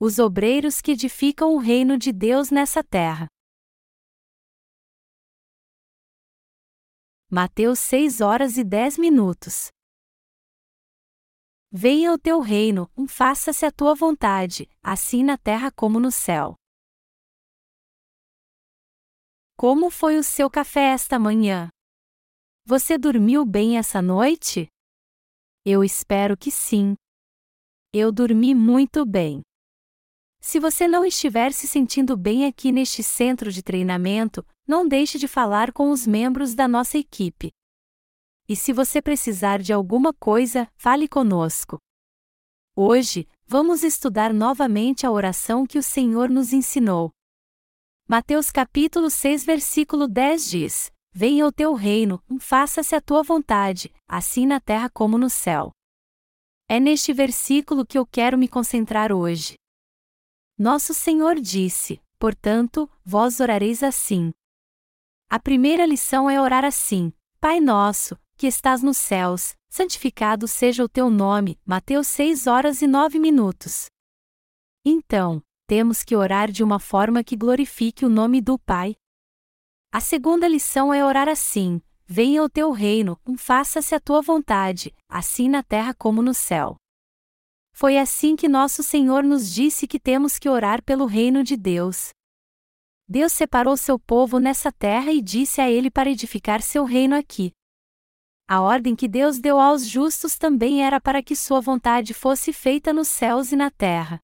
os obreiros que edificam o reino de Deus nessa terra. Mateus 6 horas e 10 minutos. Venha o teu reino, faça-se a tua vontade, assim na terra como no céu. Como foi o seu café esta manhã? Você dormiu bem essa noite? Eu espero que sim. Eu dormi muito bem. Se você não estiver se sentindo bem aqui neste centro de treinamento, não deixe de falar com os membros da nossa equipe. E se você precisar de alguma coisa, fale conosco. Hoje, vamos estudar novamente a oração que o Senhor nos ensinou. Mateus capítulo 6 versículo 10 diz: Venha o teu reino, faça-se a tua vontade, assim na terra como no céu. É neste versículo que eu quero me concentrar hoje. Nosso Senhor disse: Portanto, vós orareis assim. A primeira lição é orar assim: Pai nosso, que estás nos céus, santificado seja o teu nome. Mateus 6 horas e 9 minutos. Então, temos que orar de uma forma que glorifique o nome do Pai. A segunda lição é orar assim: Venha o teu reino, faça-se a tua vontade, assim na terra como no céu. Foi assim que nosso Senhor nos disse que temos que orar pelo reino de Deus. Deus separou seu povo nessa terra e disse a ele para edificar seu reino aqui. A ordem que Deus deu aos justos também era para que sua vontade fosse feita nos céus e na terra.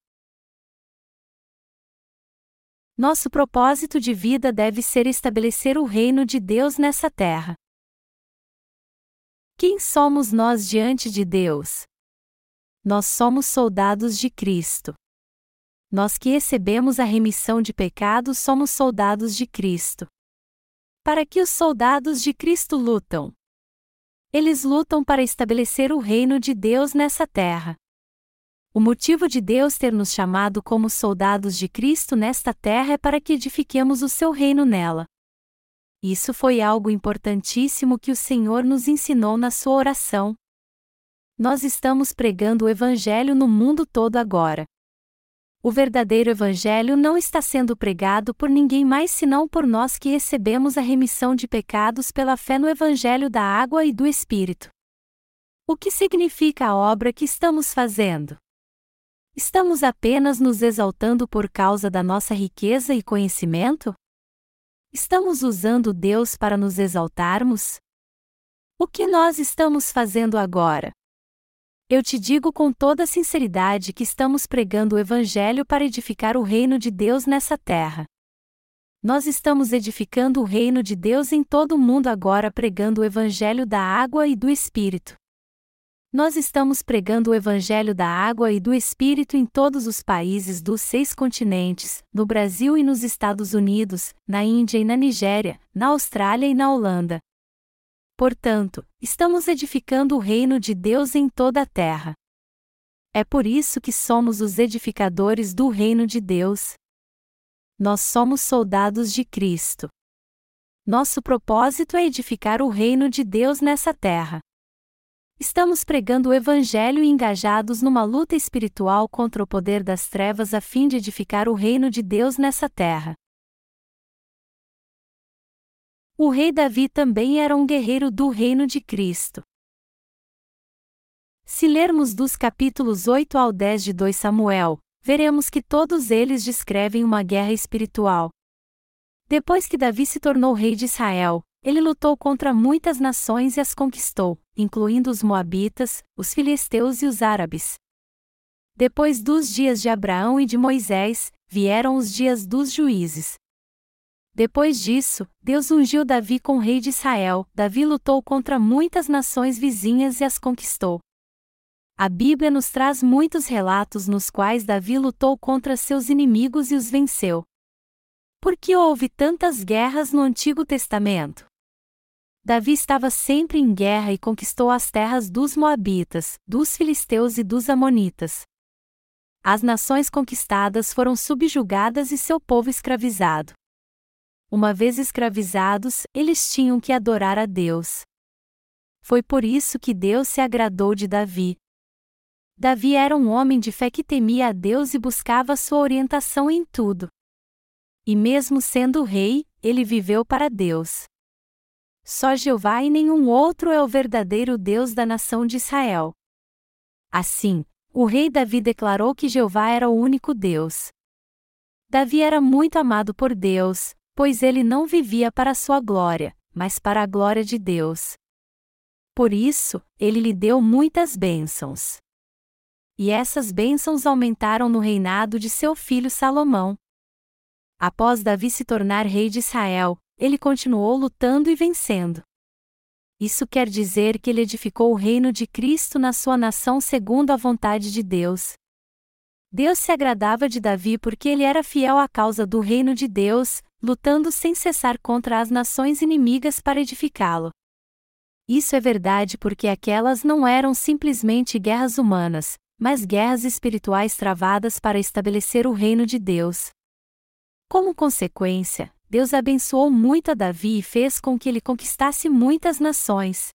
Nosso propósito de vida deve ser estabelecer o reino de Deus nessa terra. Quem somos nós diante de Deus? Nós somos soldados de Cristo. Nós que recebemos a remissão de pecados somos soldados de Cristo. Para que os soldados de Cristo lutam? Eles lutam para estabelecer o reino de Deus nessa terra. O motivo de Deus ter nos chamado como soldados de Cristo nesta terra é para que edifiquemos o seu reino nela. Isso foi algo importantíssimo que o Senhor nos ensinou na sua oração. Nós estamos pregando o Evangelho no mundo todo agora. O verdadeiro Evangelho não está sendo pregado por ninguém mais senão por nós que recebemos a remissão de pecados pela fé no Evangelho da água e do Espírito. O que significa a obra que estamos fazendo? Estamos apenas nos exaltando por causa da nossa riqueza e conhecimento? Estamos usando Deus para nos exaltarmos? O que nós estamos fazendo agora? Eu te digo com toda sinceridade que estamos pregando o Evangelho para edificar o reino de Deus nessa terra. Nós estamos edificando o reino de Deus em todo o mundo agora pregando o Evangelho da água e do Espírito. Nós estamos pregando o Evangelho da água e do Espírito em todos os países dos seis continentes, no Brasil e nos Estados Unidos, na Índia e na Nigéria, na Austrália e na Holanda. Portanto, estamos edificando o reino de Deus em toda a terra. É por isso que somos os edificadores do reino de Deus. Nós somos soldados de Cristo. Nosso propósito é edificar o reino de Deus nessa terra. Estamos pregando o Evangelho e engajados numa luta espiritual contra o poder das trevas a fim de edificar o reino de Deus nessa terra. O rei Davi também era um guerreiro do reino de Cristo. Se lermos dos capítulos 8 ao 10 de 2 Samuel, veremos que todos eles descrevem uma guerra espiritual. Depois que Davi se tornou rei de Israel, ele lutou contra muitas nações e as conquistou, incluindo os Moabitas, os Filisteus e os Árabes. Depois dos dias de Abraão e de Moisés, vieram os dias dos juízes. Depois disso, Deus ungiu Davi com rei de Israel. Davi lutou contra muitas nações vizinhas e as conquistou. A Bíblia nos traz muitos relatos nos quais Davi lutou contra seus inimigos e os venceu. Por que houve tantas guerras no Antigo Testamento? Davi estava sempre em guerra e conquistou as terras dos Moabitas, dos Filisteus e dos Amonitas. As nações conquistadas foram subjugadas e seu povo escravizado. Uma vez escravizados, eles tinham que adorar a Deus. Foi por isso que Deus se agradou de Davi. Davi era um homem de fé que temia a Deus e buscava sua orientação em tudo. E mesmo sendo rei, ele viveu para Deus. Só Jeová e nenhum outro é o verdadeiro Deus da nação de Israel. Assim, o rei Davi declarou que Jeová era o único Deus. Davi era muito amado por Deus, pois ele não vivia para sua glória, mas para a glória de Deus. Por isso, ele lhe deu muitas bênçãos. E essas bênçãos aumentaram no reinado de seu filho Salomão. Após Davi se tornar rei de Israel, ele continuou lutando e vencendo. Isso quer dizer que ele edificou o reino de Cristo na sua nação segundo a vontade de Deus. Deus se agradava de Davi porque ele era fiel à causa do reino de Deus, lutando sem cessar contra as nações inimigas para edificá-lo. Isso é verdade porque aquelas não eram simplesmente guerras humanas, mas guerras espirituais travadas para estabelecer o reino de Deus. Como consequência, Deus abençoou muito a Davi e fez com que ele conquistasse muitas nações.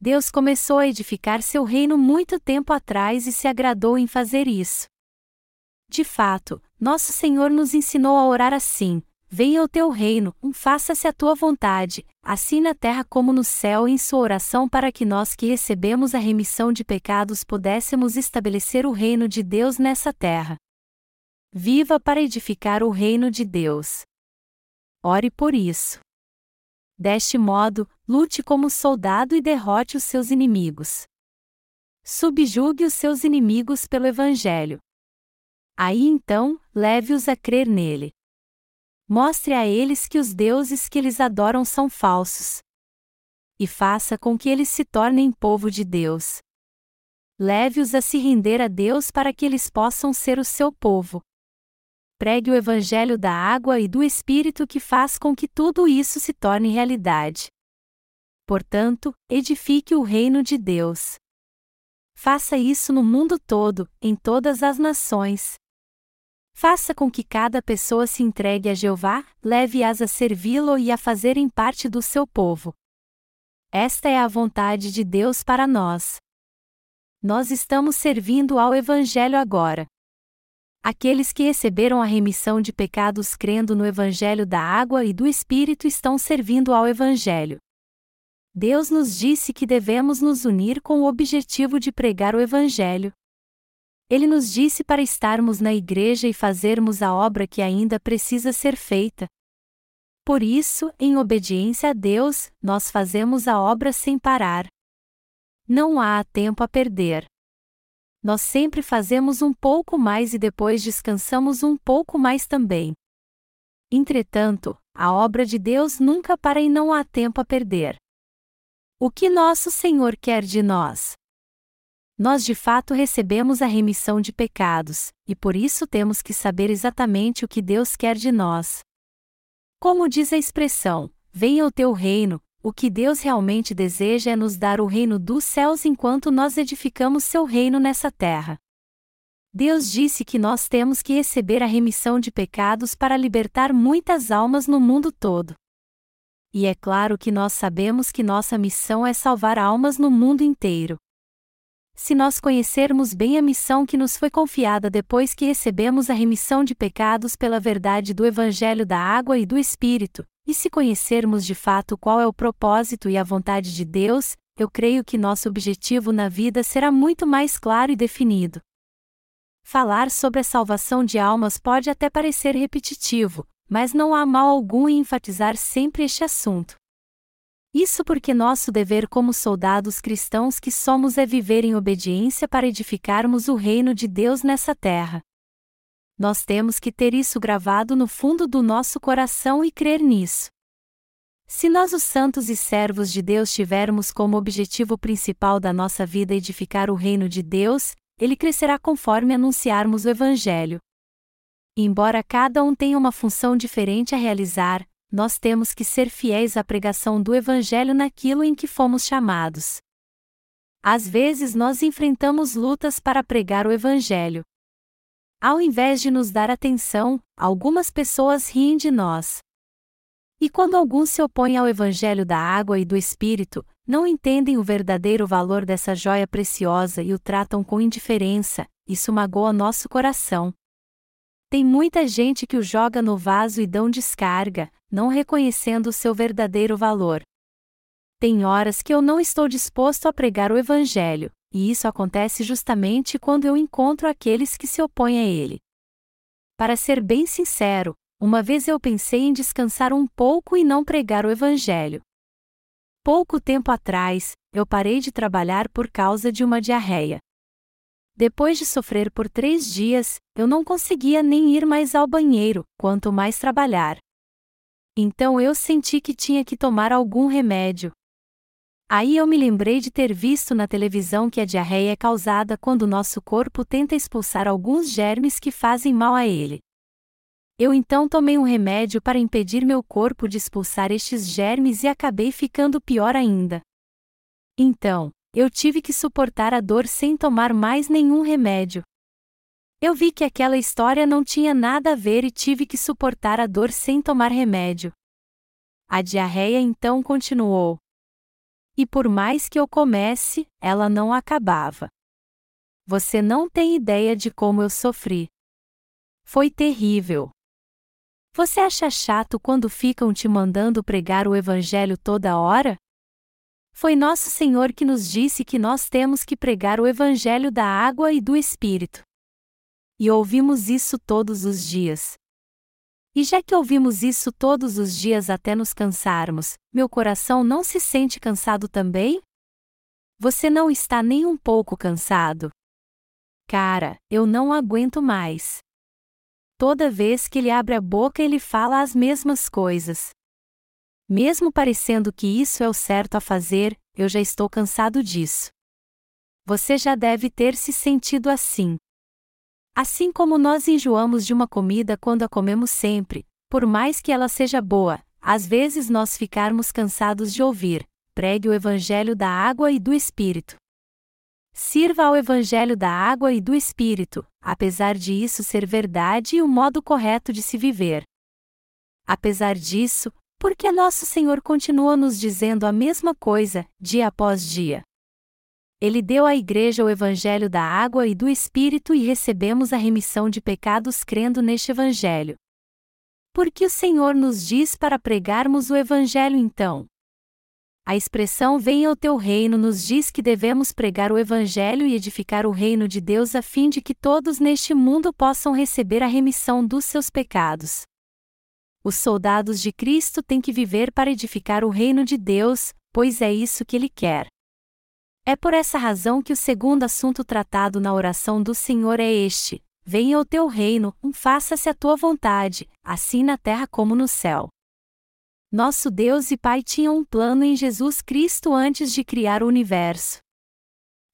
Deus começou a edificar seu reino muito tempo atrás e se agradou em fazer isso. De fato, nosso Senhor nos ensinou a orar assim: Venha o teu reino, faça-se a tua vontade, assim na terra como no céu, em sua oração para que nós que recebemos a remissão de pecados pudéssemos estabelecer o reino de Deus nessa terra. Viva para edificar o reino de Deus. Ore por isso. Deste modo, lute como soldado e derrote os seus inimigos. Subjugue os seus inimigos pelo Evangelho. Aí então, leve-os a crer nele. Mostre a eles que os deuses que eles adoram são falsos. E faça com que eles se tornem povo de Deus. Leve-os a se render a Deus para que eles possam ser o seu povo. Pregue o Evangelho da água e do Espírito que faz com que tudo isso se torne realidade. Portanto, edifique o reino de Deus. Faça isso no mundo todo, em todas as nações. Faça com que cada pessoa se entregue a Jeová, leve-as a servi-lo e a fazerem parte do seu povo. Esta é a vontade de Deus para nós. Nós estamos servindo ao Evangelho agora. Aqueles que receberam a remissão de pecados crendo no Evangelho da água e do Espírito estão servindo ao Evangelho. Deus nos disse que devemos nos unir com o objetivo de pregar o Evangelho, ele nos disse para estarmos na igreja e fazermos a obra que ainda precisa ser feita. Por isso, em obediência a Deus, nós fazemos a obra sem parar. Não há tempo a perder. Nós sempre fazemos um pouco mais e depois descansamos um pouco mais também. Entretanto, a obra de Deus nunca para e não há tempo a perder. O que nosso Senhor quer de nós? Nós de fato recebemos a remissão de pecados, e por isso temos que saber exatamente o que Deus quer de nós. Como diz a expressão, venha o teu reino, o que Deus realmente deseja é nos dar o reino dos céus enquanto nós edificamos seu reino nessa terra. Deus disse que nós temos que receber a remissão de pecados para libertar muitas almas no mundo todo. E é claro que nós sabemos que nossa missão é salvar almas no mundo inteiro. Se nós conhecermos bem a missão que nos foi confiada depois que recebemos a remissão de pecados pela verdade do Evangelho da Água e do Espírito, e se conhecermos de fato qual é o propósito e a vontade de Deus, eu creio que nosso objetivo na vida será muito mais claro e definido. Falar sobre a salvação de almas pode até parecer repetitivo, mas não há mal algum em enfatizar sempre este assunto. Isso porque nosso dever como soldados cristãos que somos é viver em obediência para edificarmos o reino de Deus nessa terra. Nós temos que ter isso gravado no fundo do nosso coração e crer nisso. Se nós, os santos e servos de Deus, tivermos como objetivo principal da nossa vida edificar o reino de Deus, ele crescerá conforme anunciarmos o Evangelho. embora cada um tenha uma função diferente a realizar, nós temos que ser fiéis à pregação do Evangelho naquilo em que fomos chamados. Às vezes nós enfrentamos lutas para pregar o Evangelho. Ao invés de nos dar atenção, algumas pessoas riem de nós. E quando alguns se opõem ao Evangelho da água e do Espírito, não entendem o verdadeiro valor dessa joia preciosa e o tratam com indiferença, isso magoa nosso coração. Tem muita gente que o joga no vaso e dão descarga, não reconhecendo o seu verdadeiro valor. Tem horas que eu não estou disposto a pregar o Evangelho, e isso acontece justamente quando eu encontro aqueles que se opõem a ele. Para ser bem sincero, uma vez eu pensei em descansar um pouco e não pregar o Evangelho. Pouco tempo atrás, eu parei de trabalhar por causa de uma diarreia. Depois de sofrer por três dias, eu não conseguia nem ir mais ao banheiro, quanto mais trabalhar. Então eu senti que tinha que tomar algum remédio. Aí eu me lembrei de ter visto na televisão que a diarreia é causada quando nosso corpo tenta expulsar alguns germes que fazem mal a ele. Eu então tomei um remédio para impedir meu corpo de expulsar estes germes e acabei ficando pior ainda. Então, eu tive que suportar a dor sem tomar mais nenhum remédio. Eu vi que aquela história não tinha nada a ver e tive que suportar a dor sem tomar remédio. A diarreia então continuou. E por mais que eu comece, ela não acabava. Você não tem ideia de como eu sofri. Foi terrível. Você acha chato quando ficam te mandando pregar o Evangelho toda hora? Foi Nosso Senhor que nos disse que nós temos que pregar o Evangelho da água e do Espírito. E ouvimos isso todos os dias. E já que ouvimos isso todos os dias até nos cansarmos, meu coração não se sente cansado também? Você não está nem um pouco cansado? Cara, eu não aguento mais. Toda vez que ele abre a boca, ele fala as mesmas coisas. Mesmo parecendo que isso é o certo a fazer, eu já estou cansado disso. Você já deve ter se sentido assim. Assim como nós enjoamos de uma comida quando a comemos sempre, por mais que ela seja boa, às vezes nós ficarmos cansados de ouvir: pregue o Evangelho da água e do Espírito. Sirva ao Evangelho da água e do Espírito, apesar de isso ser verdade e o modo correto de se viver. Apesar disso, por que nosso Senhor continua nos dizendo a mesma coisa, dia após dia? Ele deu à Igreja o Evangelho da água e do Espírito e recebemos a remissão de pecados crendo neste Evangelho. Por que o Senhor nos diz para pregarmos o Evangelho então? A expressão Venha o teu reino nos diz que devemos pregar o Evangelho e edificar o reino de Deus a fim de que todos neste mundo possam receber a remissão dos seus pecados. Os soldados de Cristo têm que viver para edificar o reino de Deus, pois é isso que ele quer. É por essa razão que o segundo assunto tratado na oração do Senhor é este: Venha o teu reino, faça-se a tua vontade, assim na terra como no céu. Nosso Deus e Pai tinham um plano em Jesus Cristo antes de criar o universo.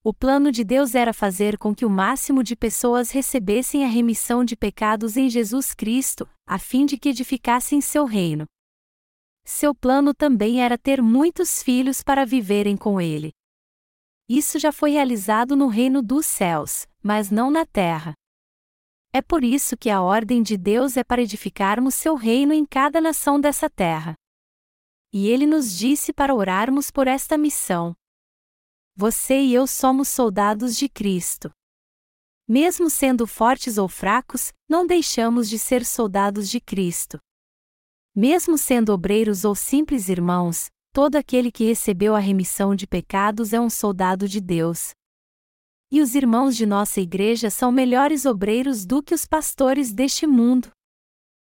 O plano de Deus era fazer com que o máximo de pessoas recebessem a remissão de pecados em Jesus Cristo, a fim de que edificassem seu reino. Seu plano também era ter muitos filhos para viverem com ele. Isso já foi realizado no reino dos céus, mas não na terra. É por isso que a ordem de Deus é para edificarmos seu reino em cada nação dessa terra e ele nos disse para orarmos por esta missão. Você e eu somos soldados de Cristo. Mesmo sendo fortes ou fracos, não deixamos de ser soldados de Cristo. Mesmo sendo obreiros ou simples irmãos, todo aquele que recebeu a remissão de pecados é um soldado de Deus. E os irmãos de nossa igreja são melhores obreiros do que os pastores deste mundo.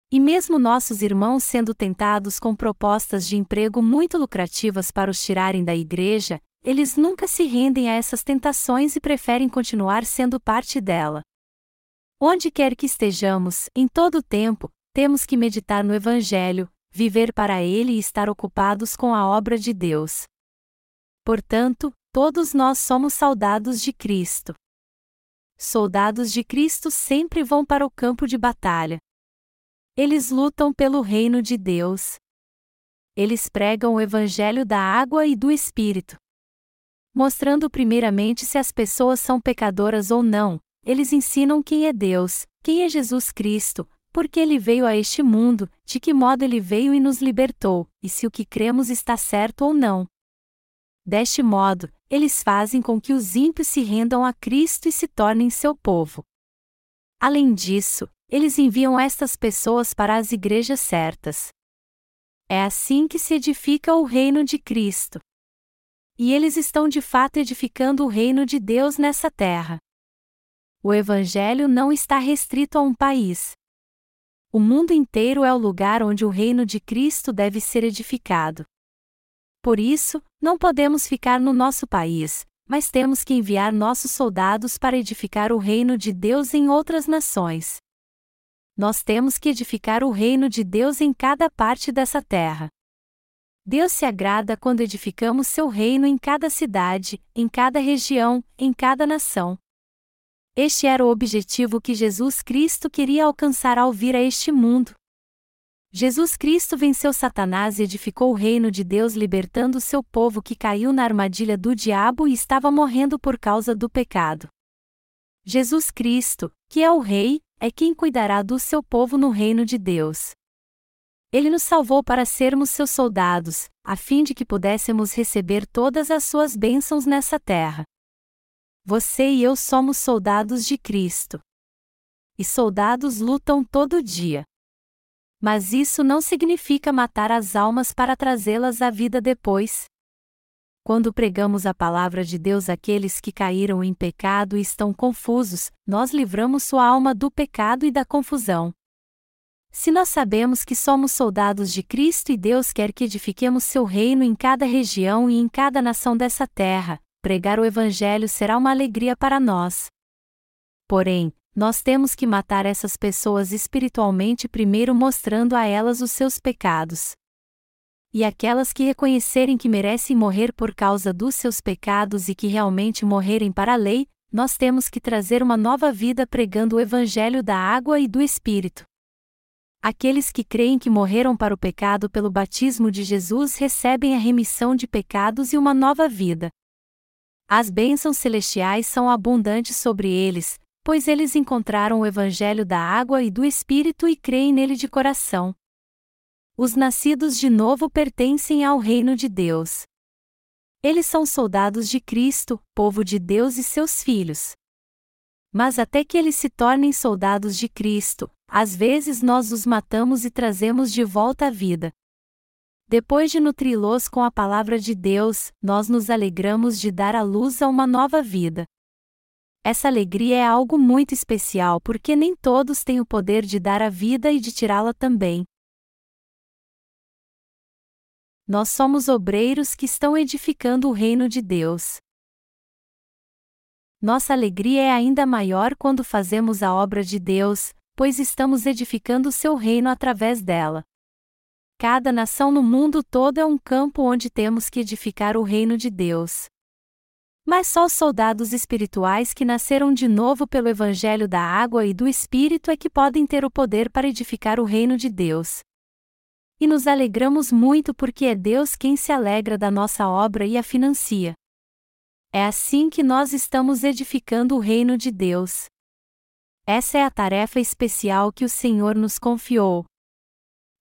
E mesmo nossos irmãos sendo tentados com propostas de emprego muito lucrativas para os tirarem da igreja, eles nunca se rendem a essas tentações e preferem continuar sendo parte dela. Onde quer que estejamos, em todo o tempo, temos que meditar no Evangelho, viver para ele e estar ocupados com a obra de Deus. Portanto, todos nós somos soldados de Cristo. Soldados de Cristo sempre vão para o campo de batalha, eles lutam pelo reino de Deus. Eles pregam o evangelho da água e do Espírito. Mostrando primeiramente se as pessoas são pecadoras ou não, eles ensinam quem é Deus, quem é Jesus Cristo, Porque ele veio a este mundo, de que modo ele veio e nos libertou, e se o que cremos está certo ou não. Deste modo, eles fazem com que os ímpios se rendam a Cristo e se tornem seu povo. Além disso, eles enviam estas pessoas para as igrejas certas. É assim que se edifica o reino de Cristo. E eles estão de fato edificando o reino de Deus nessa terra. O Evangelho não está restrito a um país. O mundo inteiro é o lugar onde o reino de Cristo deve ser edificado. Por isso, não podemos ficar no nosso país, mas temos que enviar nossos soldados para edificar o reino de Deus em outras nações. Nós temos que edificar o reino de Deus em cada parte dessa terra. Deus se agrada quando edificamos seu reino em cada cidade, em cada região, em cada nação. Este era o objetivo que Jesus Cristo queria alcançar ao vir a este mundo. Jesus Cristo venceu Satanás e edificou o reino de Deus libertando seu povo que caiu na armadilha do diabo e estava morrendo por causa do pecado. Jesus Cristo, que é o Rei, é quem cuidará do seu povo no reino de Deus. Ele nos salvou para sermos seus soldados, a fim de que pudéssemos receber todas as suas bênçãos nessa terra. Você e eu somos soldados de Cristo. E soldados lutam todo dia. Mas isso não significa matar as almas para trazê-las à vida depois. Quando pregamos a palavra de Deus àqueles que caíram em pecado e estão confusos, nós livramos sua alma do pecado e da confusão. Se nós sabemos que somos soldados de Cristo e Deus quer que edifiquemos seu reino em cada região e em cada nação dessa terra, pregar o Evangelho será uma alegria para nós. Porém, nós temos que matar essas pessoas espiritualmente primeiro mostrando a elas os seus pecados e aquelas que reconhecerem que merecem morrer por causa dos seus pecados e que realmente morrerem para a lei, nós temos que trazer uma nova vida pregando o Evangelho da água e do Espírito. Aqueles que creem que morreram para o pecado pelo batismo de Jesus recebem a remissão de pecados e uma nova vida. As bênçãos celestiais são abundantes sobre eles, pois eles encontraram o Evangelho da água e do Espírito e creem nele de coração. Os nascidos de novo pertencem ao reino de Deus. Eles são soldados de Cristo, povo de Deus e seus filhos. Mas até que eles se tornem soldados de Cristo, às vezes nós os matamos e trazemos de volta à vida. Depois de nutri-los com a palavra de Deus, nós nos alegramos de dar à luz a uma nova vida. Essa alegria é algo muito especial porque nem todos têm o poder de dar a vida e de tirá-la também. Nós somos obreiros que estão edificando o reino de Deus. Nossa alegria é ainda maior quando fazemos a obra de Deus, pois estamos edificando seu reino através dela. Cada nação no mundo todo é um campo onde temos que edificar o reino de Deus. Mas só os soldados espirituais que nasceram de novo pelo Evangelho da água e do Espírito é que podem ter o poder para edificar o reino de Deus. E nos alegramos muito porque é Deus quem se alegra da nossa obra e a financia. É assim que nós estamos edificando o reino de Deus. Essa é a tarefa especial que o Senhor nos confiou.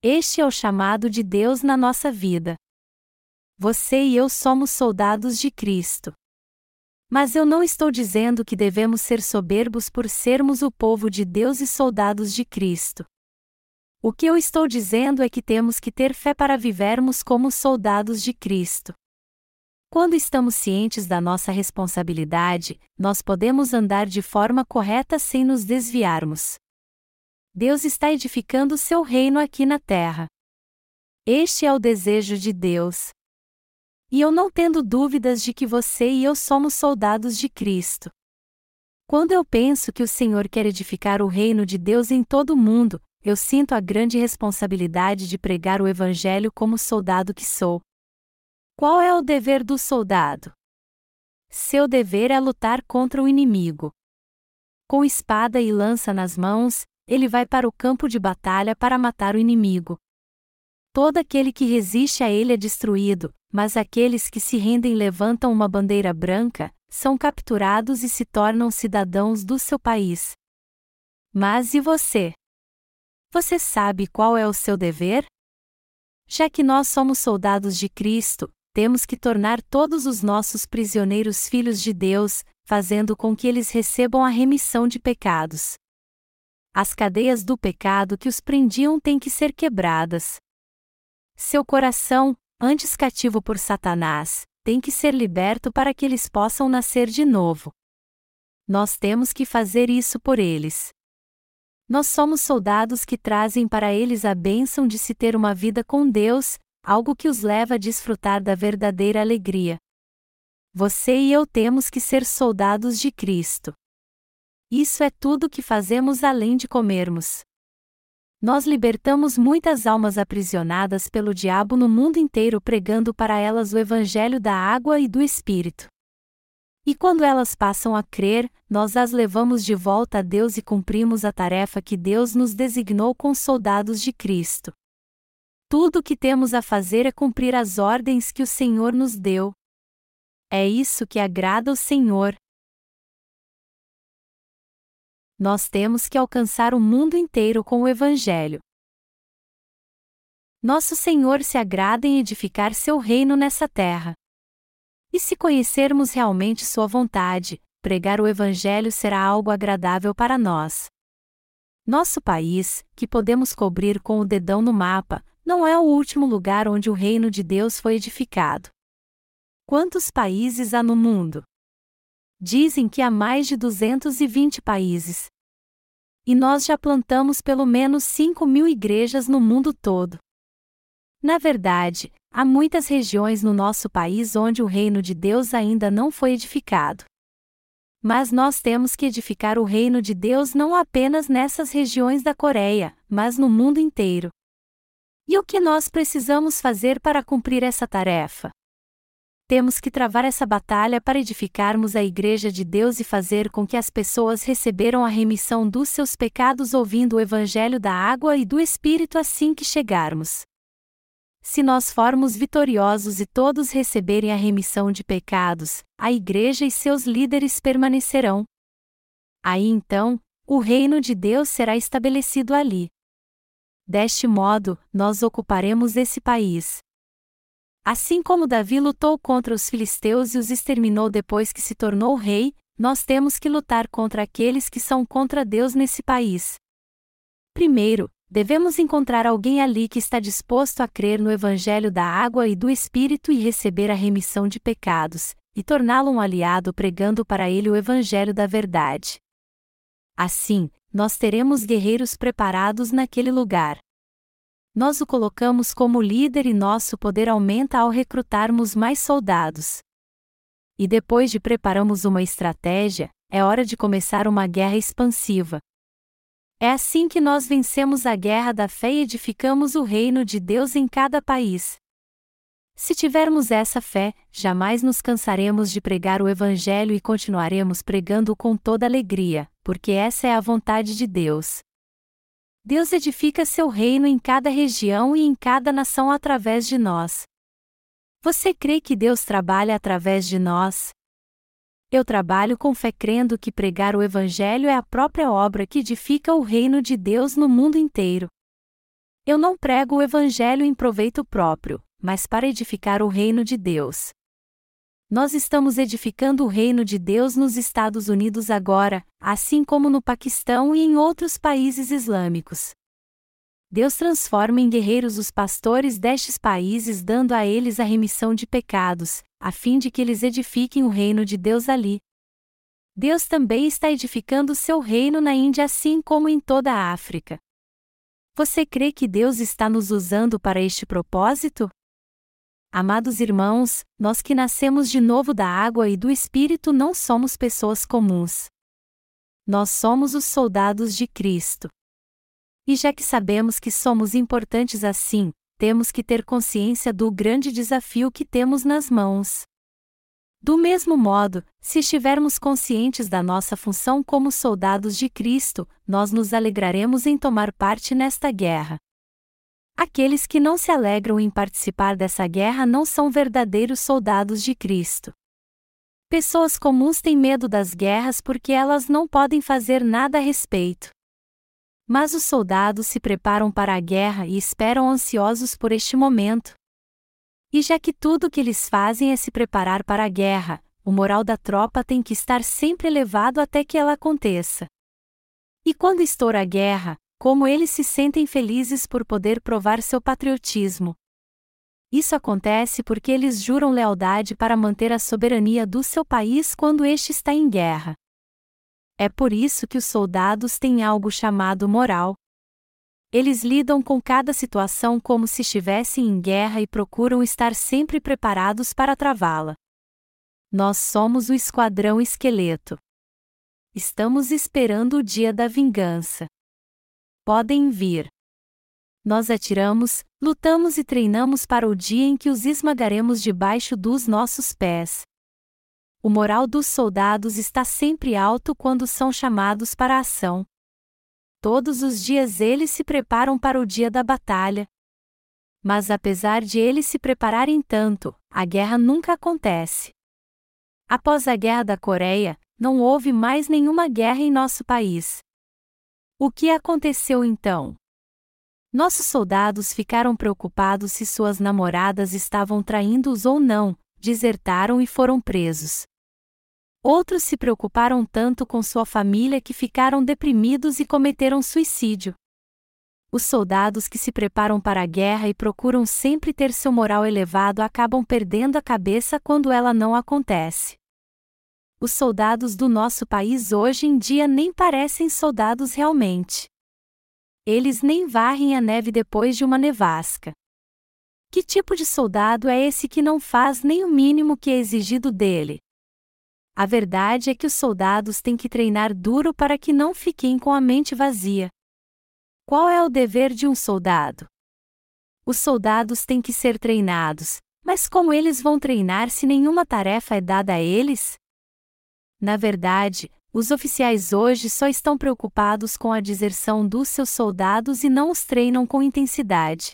Este é o chamado de Deus na nossa vida. Você e eu somos soldados de Cristo. Mas eu não estou dizendo que devemos ser soberbos por sermos o povo de Deus e soldados de Cristo. O que eu estou dizendo é que temos que ter fé para vivermos como soldados de Cristo. Quando estamos cientes da nossa responsabilidade, nós podemos andar de forma correta sem nos desviarmos. Deus está edificando seu reino aqui na terra. Este é o desejo de Deus. E eu não tendo dúvidas de que você e eu somos soldados de Cristo. Quando eu penso que o Senhor quer edificar o reino de Deus em todo o mundo, eu sinto a grande responsabilidade de pregar o Evangelho como soldado que sou. Qual é o dever do soldado? Seu dever é lutar contra o inimigo. Com espada e lança nas mãos, ele vai para o campo de batalha para matar o inimigo. Todo aquele que resiste a ele é destruído, mas aqueles que se rendem levantam uma bandeira branca, são capturados e se tornam cidadãos do seu país. Mas e você? Você sabe qual é o seu dever? Já que nós somos soldados de Cristo, temos que tornar todos os nossos prisioneiros filhos de Deus, fazendo com que eles recebam a remissão de pecados. As cadeias do pecado que os prendiam têm que ser quebradas. Seu coração, antes cativo por Satanás, tem que ser liberto para que eles possam nascer de novo. Nós temos que fazer isso por eles. Nós somos soldados que trazem para eles a bênção de se ter uma vida com Deus, algo que os leva a desfrutar da verdadeira alegria. Você e eu temos que ser soldados de Cristo. Isso é tudo que fazemos além de comermos. Nós libertamos muitas almas aprisionadas pelo diabo no mundo inteiro pregando para elas o Evangelho da água e do Espírito. E quando elas passam a crer, nós as levamos de volta a Deus e cumprimos a tarefa que Deus nos designou com soldados de Cristo. Tudo o que temos a fazer é cumprir as ordens que o Senhor nos deu, é isso que agrada o Senhor. Nós temos que alcançar o mundo inteiro com o Evangelho. Nosso Senhor se agrada em edificar seu reino nessa terra. E se conhecermos realmente Sua vontade, pregar o Evangelho será algo agradável para nós. Nosso país, que podemos cobrir com o dedão no mapa, não é o último lugar onde o reino de Deus foi edificado. Quantos países há no mundo? Dizem que há mais de 220 países. E nós já plantamos pelo menos 5 mil igrejas no mundo todo. Na verdade, há muitas regiões no nosso país onde o reino de Deus ainda não foi edificado. Mas nós temos que edificar o reino de Deus não apenas nessas regiões da Coreia, mas no mundo inteiro. E o que nós precisamos fazer para cumprir essa tarefa? Temos que travar essa batalha para edificarmos a Igreja de Deus e fazer com que as pessoas receberam a remissão dos seus pecados ouvindo o Evangelho da água e do Espírito assim que chegarmos. Se nós formos vitoriosos e todos receberem a remissão de pecados, a Igreja e seus líderes permanecerão. Aí então, o reino de Deus será estabelecido ali. Deste modo, nós ocuparemos esse país, Assim como Davi lutou contra os filisteus e os exterminou depois que se tornou rei, nós temos que lutar contra aqueles que são contra Deus nesse país. Primeiro, devemos encontrar alguém ali que está disposto a crer no Evangelho da água e do Espírito e receber a remissão de pecados, e torná-lo um aliado pregando para ele o Evangelho da verdade. Assim, nós teremos guerreiros preparados naquele lugar nós o colocamos como líder e nosso poder aumenta ao recrutarmos mais soldados. E depois de prepararmos uma estratégia, é hora de começar uma guerra expansiva. É assim que nós vencemos a guerra da fé e edificamos o reino de Deus em cada país. Se tivermos essa fé, jamais nos cansaremos de pregar o Evangelho e continuaremos pregando com toda alegria, porque essa é a vontade de Deus. Deus edifica seu reino em cada região e em cada nação através de nós. Você crê que Deus trabalha através de nós? Eu trabalho com fé crendo que pregar o Evangelho é a própria obra que edifica o reino de Deus no mundo inteiro. Eu não prego o Evangelho em proveito próprio, mas para edificar o reino de Deus. Nós estamos edificando o reino de Deus nos Estados Unidos agora, assim como no Paquistão e em outros países islâmicos. Deus transforma em guerreiros os pastores destes países, dando a eles a remissão de pecados, a fim de que eles edifiquem o reino de Deus ali. Deus também está edificando seu reino na Índia, assim como em toda a África. Você crê que Deus está nos usando para este propósito? Amados irmãos, nós que nascemos de novo da água e do Espírito não somos pessoas comuns. Nós somos os soldados de Cristo. E já que sabemos que somos importantes assim, temos que ter consciência do grande desafio que temos nas mãos. Do mesmo modo, se estivermos conscientes da nossa função como soldados de Cristo, nós nos alegraremos em tomar parte nesta guerra. Aqueles que não se alegram em participar dessa guerra não são verdadeiros soldados de Cristo. Pessoas comuns têm medo das guerras porque elas não podem fazer nada a respeito. Mas os soldados se preparam para a guerra e esperam ansiosos por este momento. E já que tudo o que eles fazem é se preparar para a guerra, o moral da tropa tem que estar sempre elevado até que ela aconteça. E quando estoura a guerra, como eles se sentem felizes por poder provar seu patriotismo. Isso acontece porque eles juram lealdade para manter a soberania do seu país quando este está em guerra. É por isso que os soldados têm algo chamado moral. Eles lidam com cada situação como se estivessem em guerra e procuram estar sempre preparados para travá-la. Nós somos o esquadrão esqueleto. Estamos esperando o dia da vingança. Podem vir. Nós atiramos, lutamos e treinamos para o dia em que os esmagaremos debaixo dos nossos pés. O moral dos soldados está sempre alto quando são chamados para a ação. Todos os dias eles se preparam para o dia da batalha. Mas apesar de eles se prepararem tanto, a guerra nunca acontece. Após a Guerra da Coreia, não houve mais nenhuma guerra em nosso país. O que aconteceu então? Nossos soldados ficaram preocupados se suas namoradas estavam traindo-os ou não, desertaram e foram presos. Outros se preocuparam tanto com sua família que ficaram deprimidos e cometeram suicídio. Os soldados que se preparam para a guerra e procuram sempre ter seu moral elevado acabam perdendo a cabeça quando ela não acontece. Os soldados do nosso país hoje em dia nem parecem soldados realmente. Eles nem varrem a neve depois de uma nevasca. Que tipo de soldado é esse que não faz nem o mínimo que é exigido dele? A verdade é que os soldados têm que treinar duro para que não fiquem com a mente vazia. Qual é o dever de um soldado? Os soldados têm que ser treinados, mas como eles vão treinar se nenhuma tarefa é dada a eles? Na verdade, os oficiais hoje só estão preocupados com a deserção dos seus soldados e não os treinam com intensidade.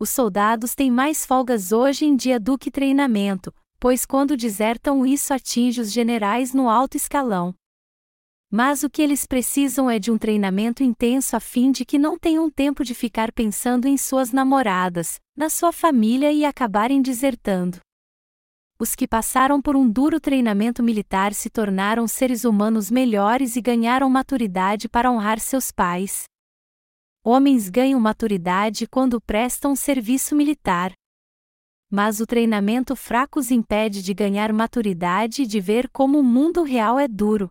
Os soldados têm mais folgas hoje em dia do que treinamento, pois quando desertam isso atinge os generais no alto escalão. Mas o que eles precisam é de um treinamento intenso a fim de que não tenham tempo de ficar pensando em suas namoradas, na sua família e acabarem desertando. Os que passaram por um duro treinamento militar se tornaram seres humanos melhores e ganharam maturidade para honrar seus pais. Homens ganham maturidade quando prestam serviço militar mas o treinamento fraco os impede de ganhar maturidade e de ver como o mundo real é duro.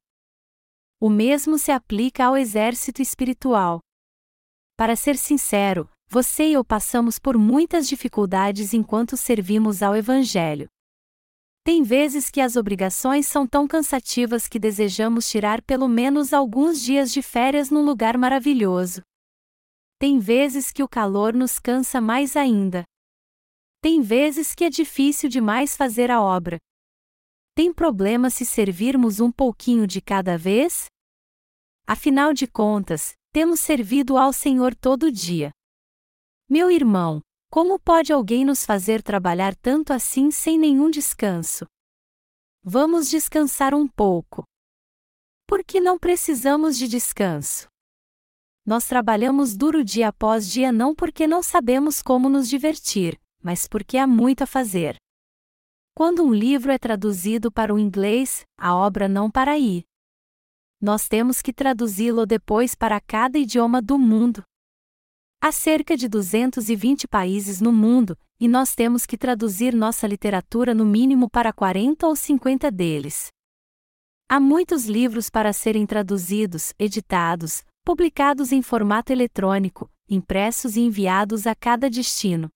O mesmo se aplica ao exército espiritual. Para ser sincero, você e eu passamos por muitas dificuldades enquanto servimos ao Evangelho. Tem vezes que as obrigações são tão cansativas que desejamos tirar pelo menos alguns dias de férias num lugar maravilhoso. Tem vezes que o calor nos cansa mais ainda. Tem vezes que é difícil demais fazer a obra. Tem problema se servirmos um pouquinho de cada vez? Afinal de contas, temos servido ao Senhor todo dia. Meu irmão, como pode alguém nos fazer trabalhar tanto assim sem nenhum descanso? Vamos descansar um pouco. Por que não precisamos de descanso? Nós trabalhamos duro dia após dia não porque não sabemos como nos divertir, mas porque há muito a fazer. Quando um livro é traduzido para o inglês, a obra não para aí. Nós temos que traduzi-lo depois para cada idioma do mundo. Há cerca de 220 países no mundo, e nós temos que traduzir nossa literatura no mínimo para 40 ou 50 deles. Há muitos livros para serem traduzidos, editados, publicados em formato eletrônico, impressos e enviados a cada destino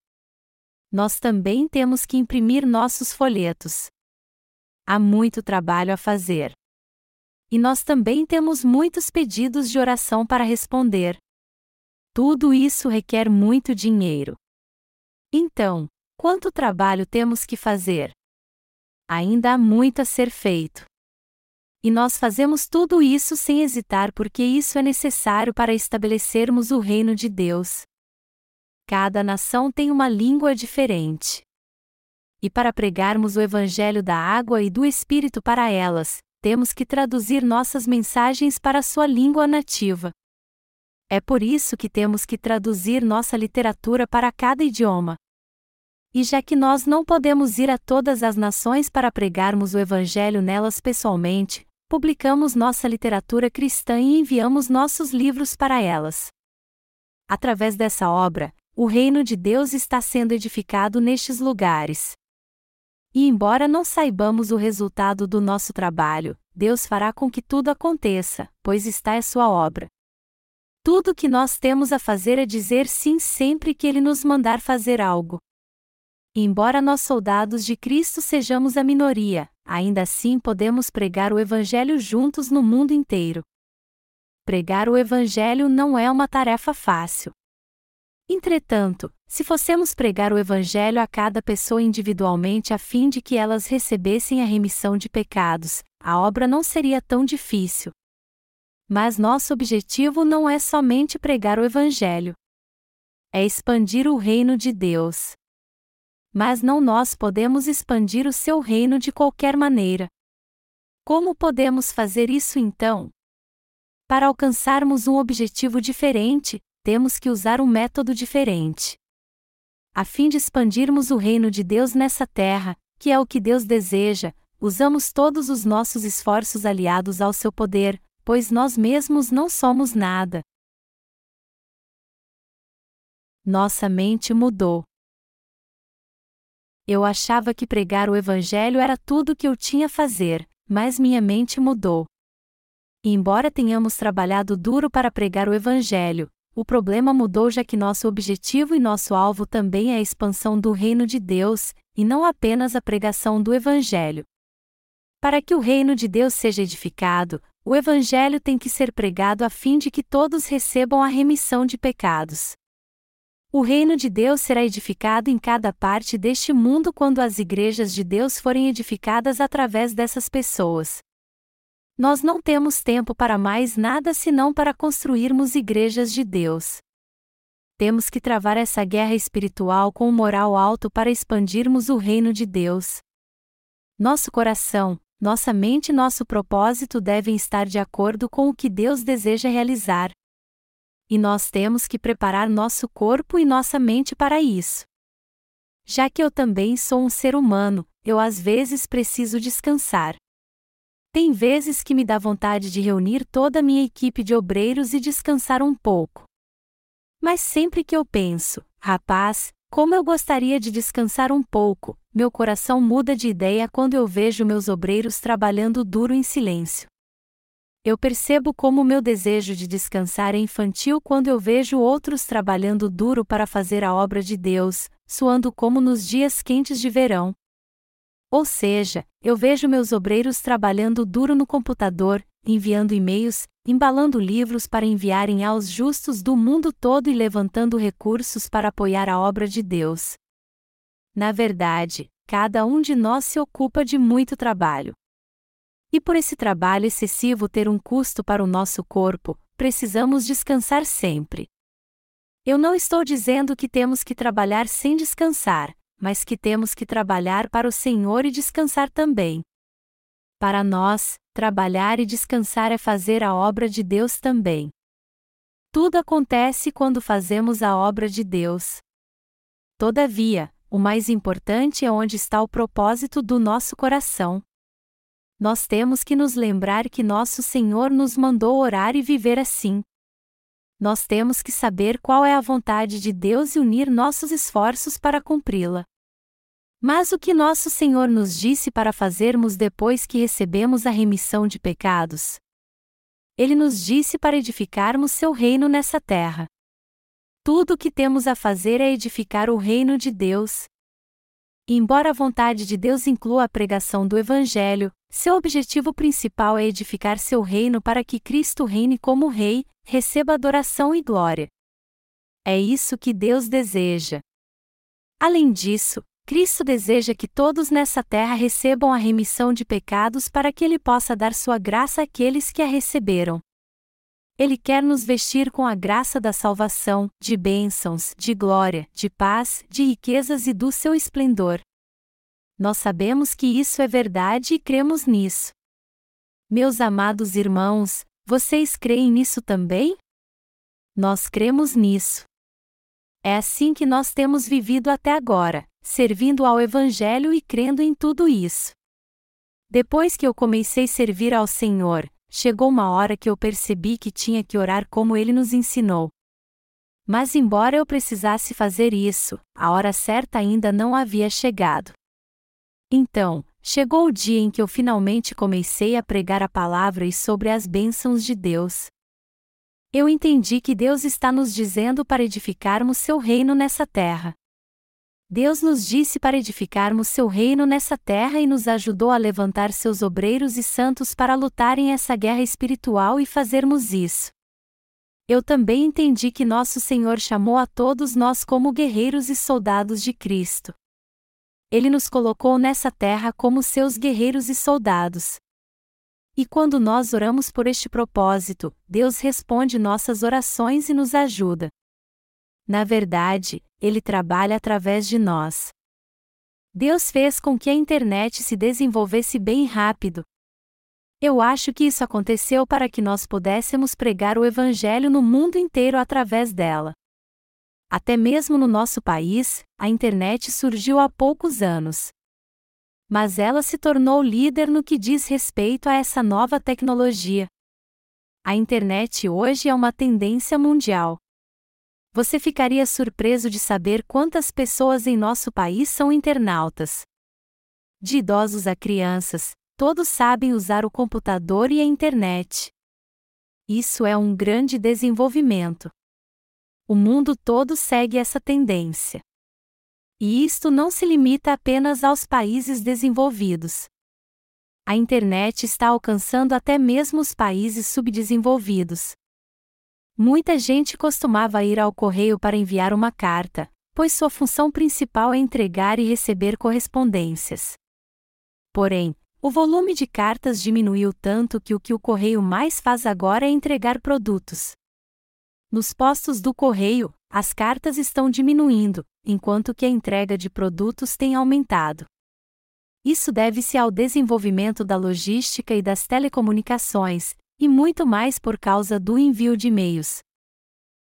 nós também temos que imprimir nossos folhetos. Há muito trabalho a fazer. E nós também temos muitos pedidos de oração para responder. Tudo isso requer muito dinheiro. Então, quanto trabalho temos que fazer? Ainda há muito a ser feito. E nós fazemos tudo isso sem hesitar porque isso é necessário para estabelecermos o reino de Deus. Cada nação tem uma língua diferente. E para pregarmos o Evangelho da água e do Espírito para elas, temos que traduzir nossas mensagens para sua língua nativa. É por isso que temos que traduzir nossa literatura para cada idioma. E já que nós não podemos ir a todas as nações para pregarmos o Evangelho nelas pessoalmente, publicamos nossa literatura cristã e enviamos nossos livros para elas. Através dessa obra, o reino de Deus está sendo edificado nestes lugares. E embora não saibamos o resultado do nosso trabalho, Deus fará com que tudo aconteça, pois está é sua obra. Tudo o que nós temos a fazer é dizer sim sempre que Ele nos mandar fazer algo. Embora nós soldados de Cristo sejamos a minoria, ainda assim podemos pregar o Evangelho juntos no mundo inteiro. Pregar o Evangelho não é uma tarefa fácil. Entretanto, se fossemos pregar o Evangelho a cada pessoa individualmente a fim de que elas recebessem a remissão de pecados, a obra não seria tão difícil. Mas nosso objetivo não é somente pregar o Evangelho. É expandir o reino de Deus. Mas não nós podemos expandir o seu reino de qualquer maneira. Como podemos fazer isso então? Para alcançarmos um objetivo diferente, temos que usar um método diferente. A fim de expandirmos o reino de Deus nessa terra, que é o que Deus deseja, usamos todos os nossos esforços aliados ao seu poder, pois nós mesmos não somos nada. Nossa mente mudou. Eu achava que pregar o Evangelho era tudo o que eu tinha a fazer, mas minha mente mudou. E embora tenhamos trabalhado duro para pregar o Evangelho, o problema mudou já que nosso objetivo e nosso alvo também é a expansão do reino de Deus, e não apenas a pregação do Evangelho. Para que o reino de Deus seja edificado, o Evangelho tem que ser pregado a fim de que todos recebam a remissão de pecados. O reino de Deus será edificado em cada parte deste mundo quando as igrejas de Deus forem edificadas através dessas pessoas. Nós não temos tempo para mais nada senão para construirmos igrejas de Deus. Temos que travar essa guerra espiritual com o moral alto para expandirmos o reino de Deus. Nosso coração, nossa mente e nosso propósito devem estar de acordo com o que Deus deseja realizar. E nós temos que preparar nosso corpo e nossa mente para isso. Já que eu também sou um ser humano, eu às vezes preciso descansar. Tem vezes que me dá vontade de reunir toda a minha equipe de obreiros e descansar um pouco. Mas sempre que eu penso, rapaz, como eu gostaria de descansar um pouco, meu coração muda de ideia quando eu vejo meus obreiros trabalhando duro em silêncio. Eu percebo como meu desejo de descansar é infantil quando eu vejo outros trabalhando duro para fazer a obra de Deus, suando como nos dias quentes de verão, ou seja, eu vejo meus obreiros trabalhando duro no computador, enviando e-mails, embalando livros para enviarem aos justos do mundo todo e levantando recursos para apoiar a obra de Deus. Na verdade, cada um de nós se ocupa de muito trabalho. E por esse trabalho excessivo ter um custo para o nosso corpo, precisamos descansar sempre. Eu não estou dizendo que temos que trabalhar sem descansar, mas que temos que trabalhar para o Senhor e descansar também. Para nós, trabalhar e descansar é fazer a obra de Deus também. Tudo acontece quando fazemos a obra de Deus. Todavia, o mais importante é onde está o propósito do nosso coração. Nós temos que nos lembrar que nosso Senhor nos mandou orar e viver assim. Nós temos que saber qual é a vontade de Deus e unir nossos esforços para cumpri-la. Mas o que nosso Senhor nos disse para fazermos depois que recebemos a remissão de pecados? Ele nos disse para edificarmos seu reino nessa terra. Tudo o que temos a fazer é edificar o reino de Deus. Embora a vontade de Deus inclua a pregação do Evangelho, seu objetivo principal é edificar seu reino para que Cristo reine como Rei, receba adoração e glória. É isso que Deus deseja. Além disso, Cristo deseja que todos nessa terra recebam a remissão de pecados para que Ele possa dar sua graça àqueles que a receberam. Ele quer nos vestir com a graça da salvação, de bênçãos, de glória, de paz, de riquezas e do seu esplendor. Nós sabemos que isso é verdade e cremos nisso. Meus amados irmãos, vocês creem nisso também? Nós cremos nisso. É assim que nós temos vivido até agora, servindo ao Evangelho e crendo em tudo isso. Depois que eu comecei a servir ao Senhor, chegou uma hora que eu percebi que tinha que orar como Ele nos ensinou. Mas, embora eu precisasse fazer isso, a hora certa ainda não havia chegado. Então, chegou o dia em que eu finalmente comecei a pregar a palavra e sobre as bênçãos de Deus. Eu entendi que Deus está nos dizendo para edificarmos seu reino nessa terra. Deus nos disse para edificarmos seu reino nessa terra e nos ajudou a levantar seus obreiros e santos para lutarem essa guerra espiritual e fazermos isso. Eu também entendi que nosso Senhor chamou a todos nós como guerreiros e soldados de Cristo. Ele nos colocou nessa terra como seus guerreiros e soldados. E quando nós oramos por este propósito, Deus responde nossas orações e nos ajuda. Na verdade, Ele trabalha através de nós. Deus fez com que a internet se desenvolvesse bem rápido. Eu acho que isso aconteceu para que nós pudéssemos pregar o Evangelho no mundo inteiro através dela. Até mesmo no nosso país, a internet surgiu há poucos anos. Mas ela se tornou líder no que diz respeito a essa nova tecnologia. A internet hoje é uma tendência mundial. Você ficaria surpreso de saber quantas pessoas em nosso país são internautas. De idosos a crianças, todos sabem usar o computador e a internet. Isso é um grande desenvolvimento. O mundo todo segue essa tendência. E isto não se limita apenas aos países desenvolvidos. A internet está alcançando até mesmo os países subdesenvolvidos. Muita gente costumava ir ao correio para enviar uma carta, pois sua função principal é entregar e receber correspondências. Porém, o volume de cartas diminuiu tanto que o que o correio mais faz agora é entregar produtos. Nos postos do correio, as cartas estão diminuindo, enquanto que a entrega de produtos tem aumentado. Isso deve-se ao desenvolvimento da logística e das telecomunicações, e muito mais por causa do envio de e-mails.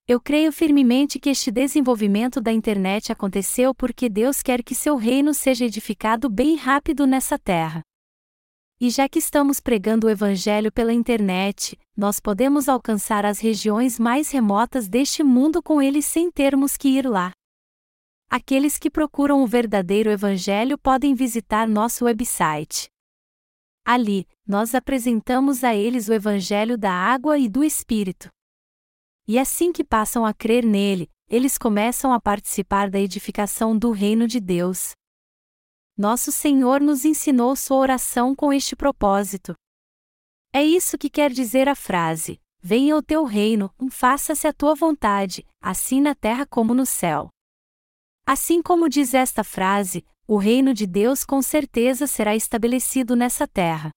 Eu creio firmemente que este desenvolvimento da internet aconteceu porque Deus quer que seu reino seja edificado bem rápido nessa terra. E já que estamos pregando o Evangelho pela internet, nós podemos alcançar as regiões mais remotas deste mundo com ele sem termos que ir lá. Aqueles que procuram o verdadeiro Evangelho podem visitar nosso website. Ali, nós apresentamos a eles o Evangelho da água e do Espírito. E assim que passam a crer nele, eles começam a participar da edificação do reino de Deus. Nosso Senhor nos ensinou sua oração com este propósito. É isso que quer dizer a frase: Venha o teu reino, faça-se a tua vontade, assim na terra como no céu. Assim como diz esta frase, o reino de Deus com certeza será estabelecido nessa terra.